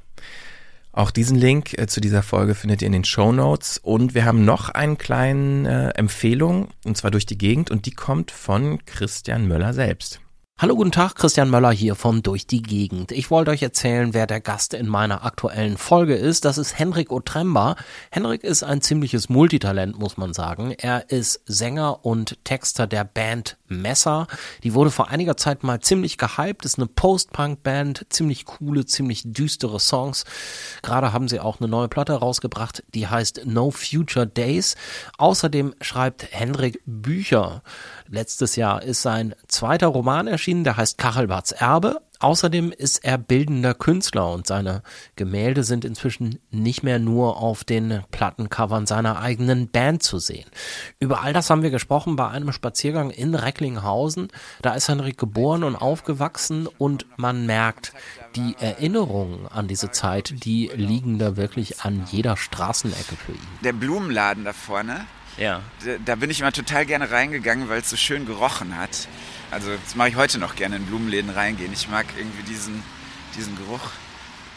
Auch diesen Link äh, zu dieser Folge findet ihr in den Show Notes und wir haben noch eine kleine äh, Empfehlung und zwar durch die Gegend und die kommt von Christian Möller selbst. Hallo, guten Tag, Christian Möller hier von Durch die Gegend. Ich wollte euch erzählen, wer der Gast in meiner aktuellen Folge ist. Das ist Henrik Otremba. Henrik ist ein ziemliches Multitalent, muss man sagen. Er ist Sänger und Texter der Band Messer. Die wurde vor einiger Zeit mal ziemlich gehypt, ist eine Post-Punk-Band, ziemlich coole, ziemlich düstere Songs. Gerade haben sie auch eine neue Platte rausgebracht, die heißt No Future Days. Außerdem schreibt Henrik Bücher. Letztes Jahr ist sein zweiter Roman erschienen, der heißt Kachelbarts Erbe. Außerdem ist er bildender Künstler und seine Gemälde sind inzwischen nicht mehr nur auf den Plattencovern seiner eigenen Band zu sehen. Über all das haben wir gesprochen bei einem Spaziergang in Recklinghausen. Da ist Henrik geboren und aufgewachsen und man merkt, die Erinnerungen an diese Zeit, die liegen da wirklich an jeder Straßenecke für ihn. Der Blumenladen da vorne, Ja. da, bin ich immer total gerne reingegangen, weil es so schön gerochen hat. Also das mache ich heute noch gerne in Blumenläden reingehen. Ich mag irgendwie diesen, diesen Geruch,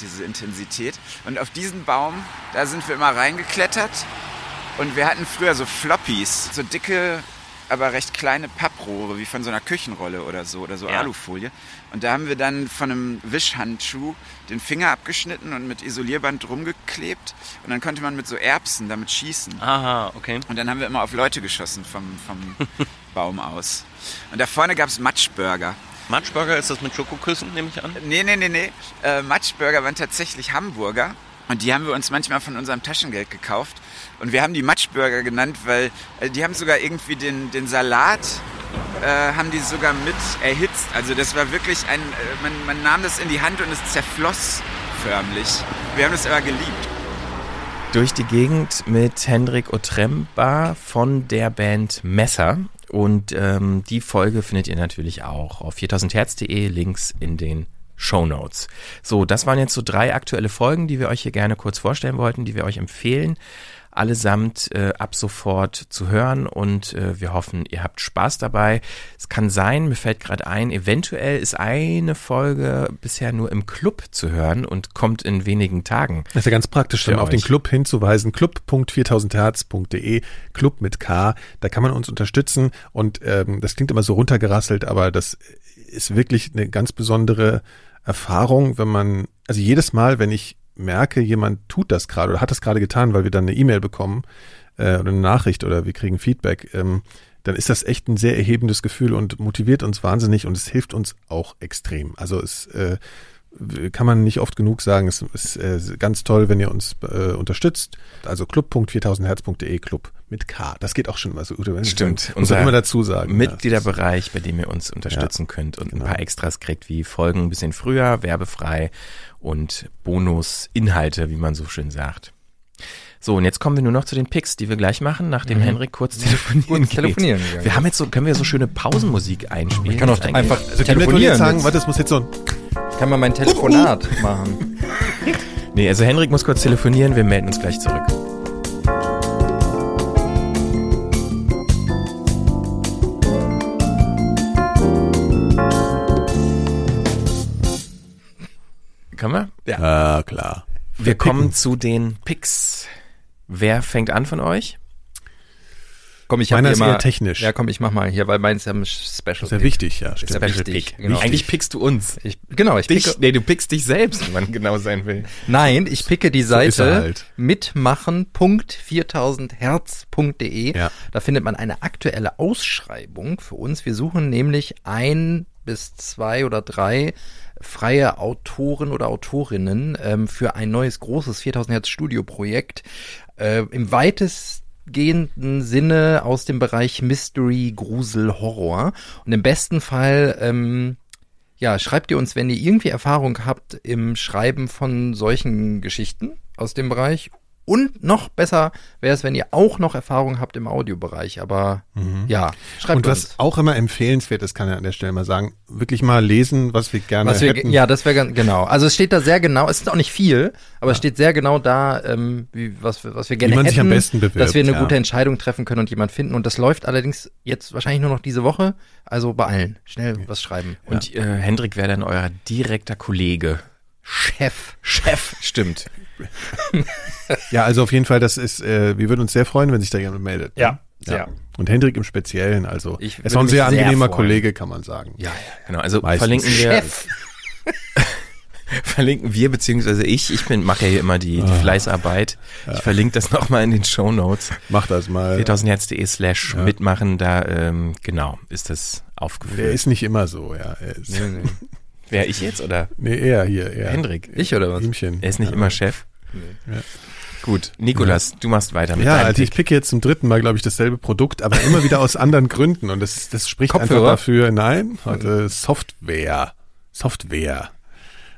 diese Intensität. Und auf diesen Baum, da sind wir immer reingeklettert. Und wir hatten früher so Floppies, so dicke, aber recht kleine Papprohre, wie von so einer Küchenrolle oder so, oder so Ja. Alufolie. Und da haben wir dann von einem Wischhandschuh den Finger abgeschnitten und mit Isolierband drum geklebt. Und dann konnte man mit so Erbsen damit schießen. Aha, okay. Und dann haben wir immer auf Leute geschossen vom, vom Baum aus. Und da vorne gab es Matschburger. Matschburger, ist das mit Schokoküssen, nehme ich an? Nee, nee, nee, nee. Äh, Matschburger waren tatsächlich Hamburger. Und die haben wir uns manchmal von unserem Taschengeld gekauft. Und wir haben die Matschburger genannt, weil äh, die haben sogar irgendwie den, den Salat, äh, haben die sogar mit erhitzt. Also das war wirklich ein, äh, man, man nahm das in die Hand und es zerfloss förmlich. Wir haben es aber geliebt. Durch die Gegend mit Hendrik Otremba von der Band Messer. Und ähm, die Folge findet ihr natürlich auch auf 4000herz.de, Links in den Show Notes. So, das waren jetzt so drei aktuelle Folgen, die wir euch hier gerne kurz vorstellen wollten, die wir euch empfehlen, allesamt äh, ab sofort zu hören und äh, wir hoffen, ihr habt Spaß dabei. Es kann sein, mir fällt gerade ein, eventuell ist eine Folge bisher nur im Club zu hören und kommt in wenigen Tagen. Das ist ja ganz praktisch, dann auf den. Club hinzuweisen, club.4000herz.de, Club mit K, da kann man uns unterstützen und ähm, das klingt immer so runtergerasselt, aber das ist wirklich eine ganz besondere Erfahrung, wenn man, also jedes Mal, wenn ich merke, jemand tut das gerade oder hat das gerade getan, weil wir dann eine E-Mail bekommen äh, oder eine Nachricht oder wir kriegen Feedback, ähm, dann ist das echt ein sehr erhebendes Gefühl und motiviert uns wahnsinnig und es hilft uns auch extrem. Also es äh, kann man nicht oft genug sagen. Es ist äh, ganz toll, wenn ihr uns äh, unterstützt. Also club.4000herz.de Club mit K. Das geht auch schon mal so gut. Stimmt. Muss man immer dazu sagen. Mitgliederbereich, bei dem ihr uns unterstützen ja, könnt und genau. ein paar Extras kriegt, wie Folgen ein bisschen früher, werbefrei und Bonusinhalte, wie man so schön sagt. So, und jetzt kommen wir nur noch zu den Picks, die wir gleich machen, nachdem mhm. Henrik kurz telefonieren kurz telefonieren geht. Wir haben jetzt so, können wir so schöne Pausenmusik einspielen? Ich kann auch einfach also telefonieren. sagen, warte, das muss jetzt so ein kann mal mein Telefonat machen. Nee, also Henrik muss kurz telefonieren, wir melden uns gleich zurück. Kann man? Ja, klar. Wir kommen zu den Picks. Wer fängt an von euch? Komm, ich Meiner ist mal, eher technisch. Ja, komm, ich mach mal hier, weil meins ist ja ein Special. Ist ja wichtig, ja. Stimmt. Special Pick. Genau. Eigentlich pickst du uns. Ich, genau, ich dich, picke. Nee, du pickst dich selbst, wenn man genau sein will. Nein, ich picke die Seite so halt. mitmachen.4000herz.de. Ja. Da findet man eine aktuelle Ausschreibung für uns. Wir suchen nämlich ein bis zwei oder drei freie Autoren oder Autorinnen ähm, für ein neues großes 4000 Hertz Studio Projekt. Äh, Im weitesten gehenden Sinne aus dem Bereich Mystery, Grusel, Horror. Und im besten Fall, ähm, ja, schreibt ihr uns, wenn ihr irgendwie Erfahrung habt im Schreiben von solchen Geschichten aus dem Bereich und noch besser wäre es, wenn ihr auch noch Erfahrung habt im Audiobereich. Aber mhm. ja, schreibt Und was uns. auch immer empfehlenswert ist, kann ich an der Stelle mal sagen, wirklich mal lesen, was wir gerne was wir, hätten. Ja, das wäre ganz genau. Also es steht da sehr genau, es ist auch nicht viel, aber ja. es steht sehr genau da, ähm, wie, was, was wir gerne wie man hätten, sich am besten bewirbt, dass wir eine ja. gute Entscheidung treffen können und jemand finden. Und das läuft allerdings jetzt wahrscheinlich nur noch diese Woche. Also beeilen, schnell was schreiben. Und äh, Hendrik wäre dann euer direkter Kollege. Chef. Chef, stimmt. ja, also auf jeden Fall, das ist, äh, wir würden uns sehr freuen, wenn sich da jemand meldet. Ne? Ja, ja. Und Hendrik im Speziellen, also ich es war ein sehr sehr angenehmer freuen. Kollege, kann man sagen. Ja, ja genau. Also Meistens. verlinken wir. Chef. verlinken wir beziehungsweise ich, ich bin mache ja hier immer die, die Fleißarbeit. Ich verlinke das nochmal in den Show Notes. Mach das mal. 4000herz.de slash Ja. mitmachen, da ähm, genau ist das Der aufgeführt. ist nicht immer so, ja. Er ist, Nee, nee. Wer ich jetzt oder nee, er hier, er. Hendrik? Ich oder was? Ihmchen. Er ist nicht ja. immer Chef. Ja. Gut, Nikolas, du machst weiter mit Ja, also ich Pick. picke jetzt zum dritten Mal, glaube ich, dasselbe Produkt, aber immer wieder aus anderen Gründen. Und das, das spricht Kopfhörer? einfach dafür, nein, heute Software. Software.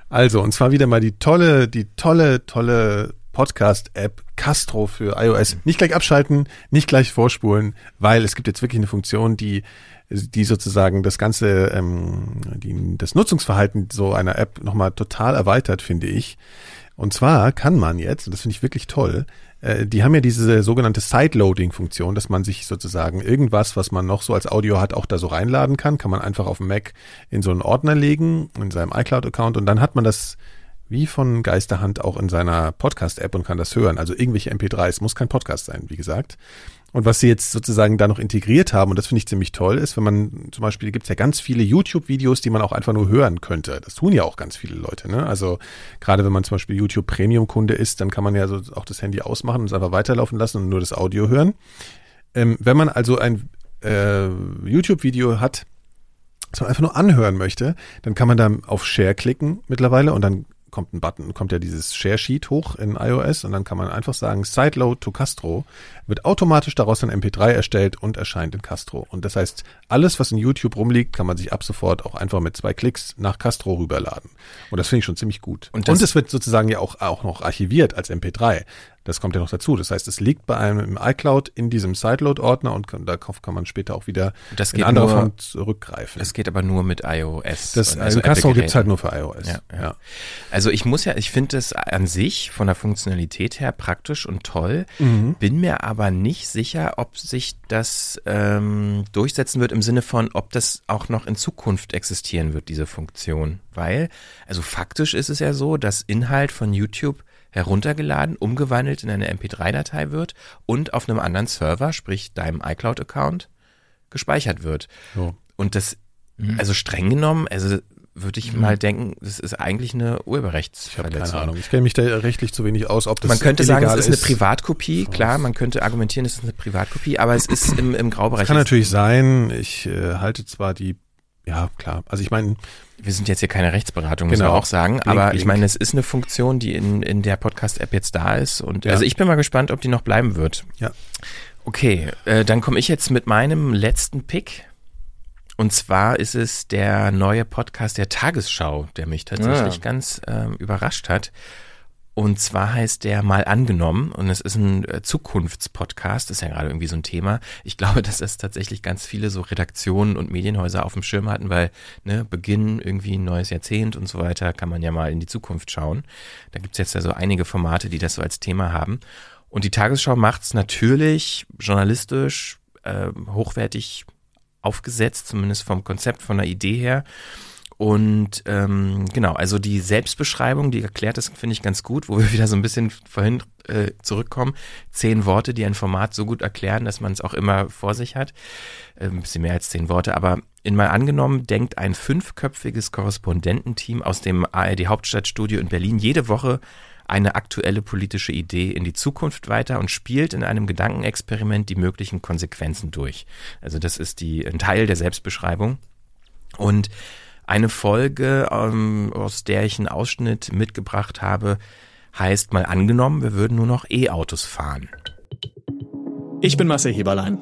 Also, und zwar wieder mal die tolle, die tolle, tolle Podcast-App Castro für iOS. Nicht gleich abschalten, nicht gleich vorspulen, weil es gibt jetzt wirklich eine Funktion, die die sozusagen das ganze, ähm, die, das Nutzungsverhalten so einer App nochmal total erweitert, finde ich. Und zwar kann man jetzt, und das finde ich wirklich toll, äh, die haben ja diese sogenannte Sideloading-Funktion, dass man sich sozusagen irgendwas, was man noch so als Audio hat, auch da so reinladen kann, kann man einfach auf dem Mac in so einen Ordner legen, in seinem iCloud-Account und dann hat man das wie von Geisterhand auch in seiner Podcast-App und kann das hören. Also irgendwelche MP3s, muss kein Podcast sein, wie gesagt. Und was sie jetzt sozusagen da noch integriert haben, und das finde ich ziemlich toll, ist, wenn man zum Beispiel gibt es ja ganz viele YouTube-Videos, die man auch einfach nur hören könnte. Das tun ja auch ganz viele Leute. Ne? Also gerade wenn man zum Beispiel YouTube Premium-Kunde ist, dann kann man ja so auch das Handy ausmachen und es einfach weiterlaufen lassen und nur das Audio hören. Ähm, wenn man also ein äh, YouTube-Video hat, das man einfach nur anhören möchte, dann kann man da auf Share klicken mittlerweile und dann kommt ein Button, kommt ja dieses Share Sheet hoch in iOS und dann kann man einfach sagen Sideload to Castro, wird automatisch daraus ein MP3 erstellt und erscheint in Castro. Und das heißt, alles, was in YouTube rumliegt, kann man sich ab sofort auch einfach mit zwei Klicks nach Castro rüberladen. Und das finde ich schon ziemlich gut. Und es wird sozusagen ja auch, auch noch archiviert als MP3. Das kommt ja noch dazu. Das heißt, es liegt bei einem im iCloud in diesem Sideload-Ordner und kann, darauf kann man später auch wieder Das in geht anderer nur- Form zurückgreifen. Es geht aber nur mit iOS. Das, also Castro Apple-Geräten. gibt's halt nur für iOS. Ja, ja. Also ich muss ja, ich finde es an sich von der Funktionalität her praktisch und toll, Mhm. bin mir aber nicht sicher, ob sich das ähm, durchsetzen wird im Sinne von, ob das auch noch in Zukunft existieren wird, diese Funktion. Weil, also faktisch ist es ja so, dass Inhalt von YouTube heruntergeladen, umgewandelt in eine MP3-Datei wird und auf einem anderen Server, sprich deinem iCloud-Account, gespeichert wird. So. Und das, also streng genommen, also würde ich mal denken, das ist eigentlich eine Ich habe Urheberrechtsverletzung. keine Ahnung. Ich kenne mich da rechtlich zu wenig aus, ob das Man könnte sagen, es ist eine Privatkopie, Oh. klar, man könnte argumentieren, es ist eine Privatkopie, aber es ist im, im Graubereich. Das kann natürlich sein. Ich äh, halte zwar die, ja klar. Also ich meine, Wir sind jetzt hier keine Rechtsberatung, müssen Genau. wir auch sagen. Blink, aber blink. ich meine, es ist eine Funktion, die in, in der Podcast-App jetzt da ist. Und Ja. also ich bin mal gespannt, ob die noch bleiben wird. Ja. Okay, äh, dann komme ich jetzt mit meinem letzten Pick. Und zwar ist es der neue Podcast der Tagesschau, der mich tatsächlich Ah. ganz ähm, überrascht hat. Und zwar heißt der mal angenommen und es ist ein äh, Zukunftspodcast, ist ja gerade irgendwie so ein Thema. Ich glaube, dass das tatsächlich ganz viele so Redaktionen und Medienhäuser auf dem Schirm hatten, weil ne, Beginn irgendwie ein neues Jahrzehnt und so weiter, kann man ja mal in die Zukunft schauen. Da gibt's jetzt ja so einige Formate, die das so als Thema haben. Und die Tagesschau macht's natürlich journalistisch äh, hochwertig aufgesetzt, zumindest vom Konzept, von der Idee her. Und ähm, genau, also die Selbstbeschreibung, die erklärt ist, finde ich ganz gut, wo wir wieder so ein bisschen vorhin äh, zurückkommen. Zehn Worte, die ein Format so gut erklären, dass man es auch immer vor sich hat. Äh, ein bisschen mehr als zehn Worte, aber in mal angenommen, denkt ein fünfköpfiges Korrespondententeam aus dem ARD Hauptstadtstudio in Berlin jede Woche eine aktuelle politische Idee in die Zukunft weiter und spielt in einem Gedankenexperiment die möglichen Konsequenzen durch. Also das ist die, ein Teil der Selbstbeschreibung. Und eine Folge, ähm, aus der ich einen Ausschnitt mitgebracht habe, heißt mal angenommen, wir würden nur noch E-Autos fahren. Ich bin Marcel Heberlein.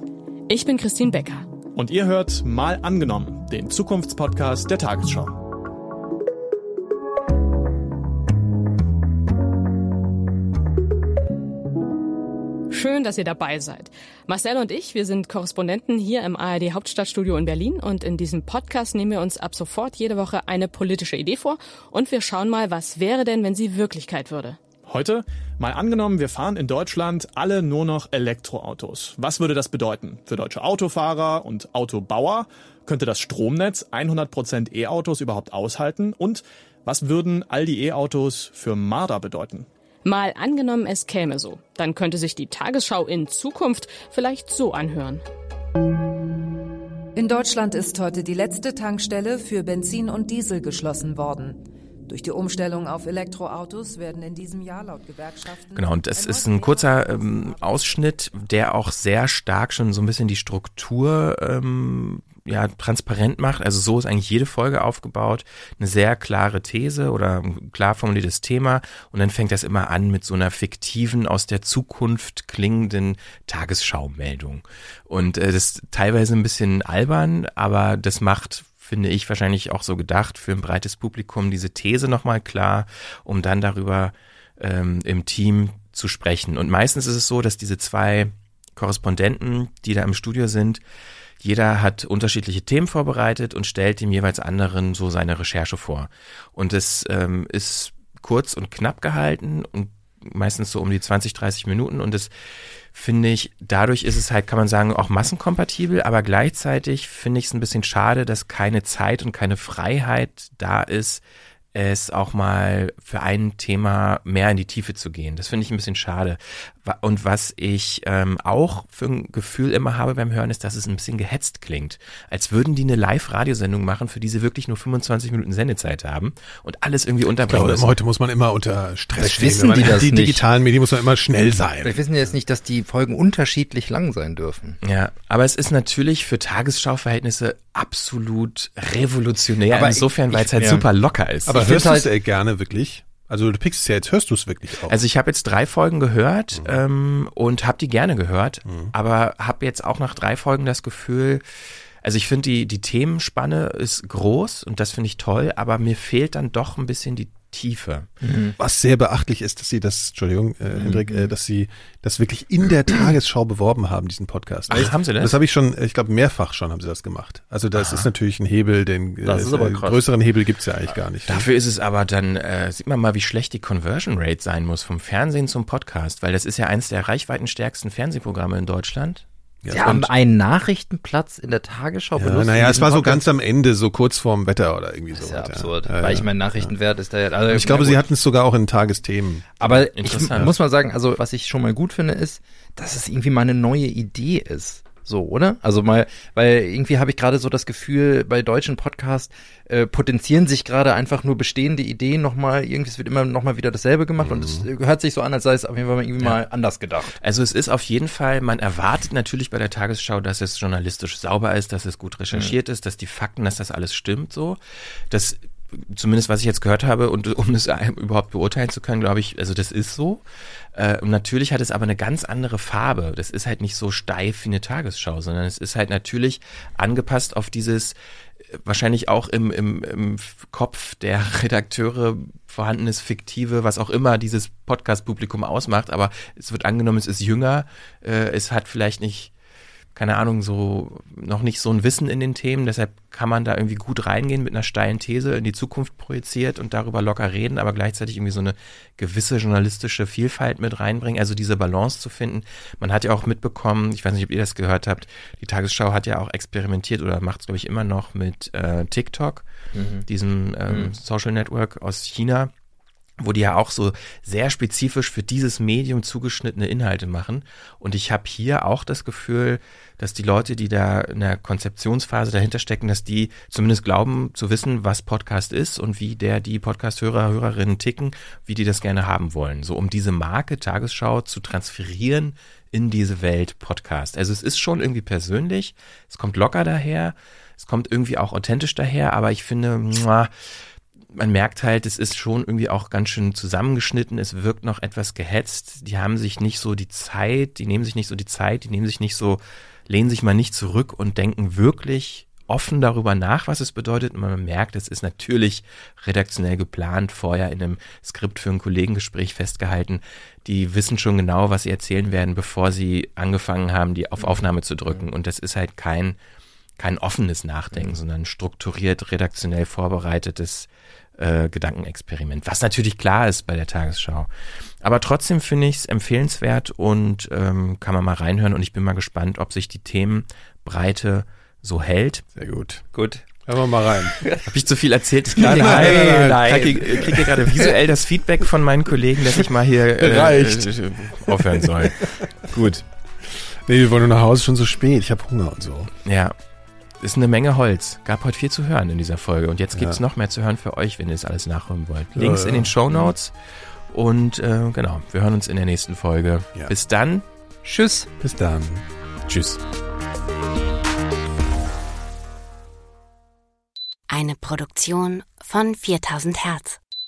Ich bin Christine Becker. Und ihr hört Mal angenommen, den Zukunftspodcast der Tagesschau. Schön, dass ihr dabei seid. Marcel und ich, wir sind Korrespondenten hier im ARD Hauptstadtstudio in Berlin und in diesem Podcast nehmen wir uns ab sofort jede Woche eine politische Idee vor und wir schauen mal, was wäre denn, wenn sie Wirklichkeit würde. Heute mal angenommen, wir fahren in Deutschland alle nur noch Elektroautos. Was würde das bedeuten? Für deutsche Autofahrer und Autobauer könnte das Stromnetz 100% E-Autos überhaupt aushalten? Und was würden all die E-Autos für Marder bedeuten? Mal angenommen, es käme so. Dann könnte sich die Tagesschau in Zukunft vielleicht so anhören. In Deutschland ist heute die letzte Tankstelle für Benzin und Diesel geschlossen worden. Durch die Umstellung auf Elektroautos werden in diesem Jahr laut Gewerkschaften Genau, und es ist ein kurzer ähm, Ausschnitt, der auch sehr stark schon so ein bisschen die Struktur ähm, ja, transparent macht. Also so ist eigentlich jede Folge aufgebaut. Eine sehr klare These oder ein klar formuliertes Thema. Und dann fängt das immer an mit so einer fiktiven, aus der Zukunft klingenden Tagesschau-Meldung. Und äh, das ist teilweise ein bisschen albern, aber das macht finde ich wahrscheinlich auch so gedacht für ein breites Publikum diese These nochmal klar, um dann darüber ähm, im Team zu sprechen. Und meistens ist es so, dass diese zwei Korrespondenten, die da im Studio sind, jeder hat unterschiedliche Themen vorbereitet und stellt dem jeweils anderen so seine Recherche vor. Und es ähm, ist kurz und knapp gehalten und meistens so um die 20, 30 Minuten und das finde ich, dadurch ist es halt, kann man sagen, auch massenkompatibel, aber gleichzeitig finde ich es ein bisschen schade, dass keine Zeit und keine Freiheit da ist, es auch mal für ein Thema mehr in die Tiefe zu gehen. Das finde ich ein bisschen schade. Und was ich ähm, auch für ein Gefühl immer habe beim Hören, ist, dass es ein bisschen gehetzt klingt. Als würden die eine Live-Radiosendung machen, für die sie wirklich nur 25 Minuten Sendezeit haben und alles irgendwie ich unterbringen glaube, müssen. heute muss man immer unter Stress Vielleicht stehen. wissen die das die nicht. digitalen Medien muss man immer schnell sein. Wir wissen jetzt nicht, dass die Folgen unterschiedlich lang sein dürfen. Ja, aber es ist natürlich für Tagesschau-Verhältnisse absolut revolutionär, Aber insofern, ich- weil es halt ja. super locker ist. Aber Ich hörst du es äh, gerne wirklich? Also du pickst es ja jetzt, hörst du es wirklich auch? Also ich habe jetzt drei Folgen gehört ähm, und habe die gerne gehört, aber habe jetzt auch nach drei Folgen das Gefühl, also ich finde die die Themenspanne ist groß und das finde ich toll, aber mir fehlt dann doch ein bisschen die Tiefe. Was sehr beachtlich ist, dass sie das, Entschuldigung, äh, Hendrik, äh, dass sie das wirklich in der Tagesschau beworben haben, diesen Podcast. Ach, haben sie das? Das habe ich schon, ich glaube, mehrfach schon haben sie das gemacht. Also das ist natürlich ein Hebel, den äh, Das ist aber äh, größeren Hebel gibt's ja eigentlich gar nicht. Dafür ist es aber dann, äh, sieht man mal, wie schlecht die Conversion Rate sein muss vom Fernsehen zum Podcast, weil das ist ja eins der reichweitenstärksten Fernsehprogramme in Deutschland. Ja, Sie haben einen Nachrichtenplatz in der Tagesschau Ja, benutzt. naja, es war so ganz am Ende, so kurz vorm Wetter oder irgendwie so. Das ist ja absurd. Weil ich mein Nachrichtenwert ist da ja. Also, ich glaube, na sie gut. hatten es sogar auch in Tagesthemen. Aber ich muss mal sagen, also was ich schon mal gut finde, ist, dass es irgendwie mal eine neue Idee ist. So, oder? Also mal, weil irgendwie habe ich gerade so das Gefühl, bei deutschen Podcasts äh, potenzieren sich gerade einfach nur bestehende Ideen nochmal, irgendwie es wird immer nochmal wieder dasselbe gemacht und es Mhm. hört sich so an, als sei es auf jeden Fall irgendwie mal anders gedacht. Also es ist auf jeden Fall, man erwartet natürlich bei der Tagesschau, dass es journalistisch sauber ist, dass es gut recherchiert ist, dass die Fakten, dass das alles stimmt so. Das zumindest was ich jetzt gehört habe und um es überhaupt beurteilen zu können, glaube ich, also das ist so. Äh, und natürlich hat es aber eine ganz andere Farbe. Das ist halt nicht so steif wie eine Tagesschau, sondern es ist halt natürlich angepasst auf dieses äh, wahrscheinlich auch im, im, im Kopf der Redakteure vorhandenes fiktive, was auch immer dieses Podcast-Publikum ausmacht, aber es wird angenommen, es ist jünger, äh, es hat vielleicht nicht keine Ahnung, so noch nicht so ein Wissen in den Themen. Deshalb kann man da irgendwie gut reingehen mit einer steilen These in die Zukunft projiziert und darüber locker reden, aber gleichzeitig irgendwie so eine gewisse journalistische Vielfalt mit reinbringen. Also diese Balance zu finden. Man hat ja auch mitbekommen, ich weiß nicht, ob ihr das gehört habt, die Tagesschau hat ja auch experimentiert oder macht es, glaube ich, immer noch mit äh, TikTok, Mhm. diesem ähm, Mhm. Social Network aus China wo die ja auch so sehr spezifisch für dieses Medium zugeschnittene Inhalte machen. Und ich habe hier auch das Gefühl, dass die Leute, die da in der Konzeptionsphase dahinter stecken, dass die zumindest glauben zu wissen, was Podcast ist und wie der die Podcast-Hörer, Hörerinnen ticken, wie die das gerne haben wollen. So um diese Marke Tagesschau zu transferieren in diese Welt Podcast. Also es ist schon irgendwie persönlich, es kommt locker daher, es kommt irgendwie auch authentisch daher, aber ich finde, muah, man merkt halt, es ist schon irgendwie auch ganz schön zusammengeschnitten, es wirkt noch etwas gehetzt, die haben sich nicht so die Zeit, die nehmen sich nicht so die Zeit, die nehmen sich nicht so, lehnen sich mal nicht zurück und denken wirklich offen darüber nach, was es bedeutet. Und man merkt, es ist natürlich redaktionell geplant, vorher in einem Skript für ein Kollegengespräch festgehalten. Die wissen schon genau, was sie erzählen werden, bevor sie angefangen haben, die auf Aufnahme zu drücken. Und das ist halt kein, kein offenes Nachdenken, sondern strukturiert, redaktionell vorbereitetes äh, Gedankenexperiment, was natürlich klar ist bei der Tagesschau. Aber trotzdem finde ich es empfehlenswert und ähm, kann man mal reinhören und ich bin mal gespannt, ob sich die Themenbreite so hält. Sehr gut. Gut. Hören wir mal rein. Habe ich zu viel erzählt? Ich Nein, kriege nein, nein, nein. krieg, krieg hier gerade visuell das Feedback von meinen Kollegen, dass ich mal hier äh, Reicht. äh, aufhören soll. Gut. Nee, wir wollen nur nach Hause schon so spät. Ich habe Hunger und so. Ja. Ist eine Menge Holz. Gab heute viel zu hören in dieser Folge. Und jetzt gibt's Ja. noch mehr zu hören für euch, wenn ihr es alles nachhören wollt. Links ja. in den Show Notes. Und äh, genau, wir hören uns in der nächsten Folge. Ja. Bis dann. Tschüss. Bis dann. Tschüss. Eine Produktion von 4000 Hertz.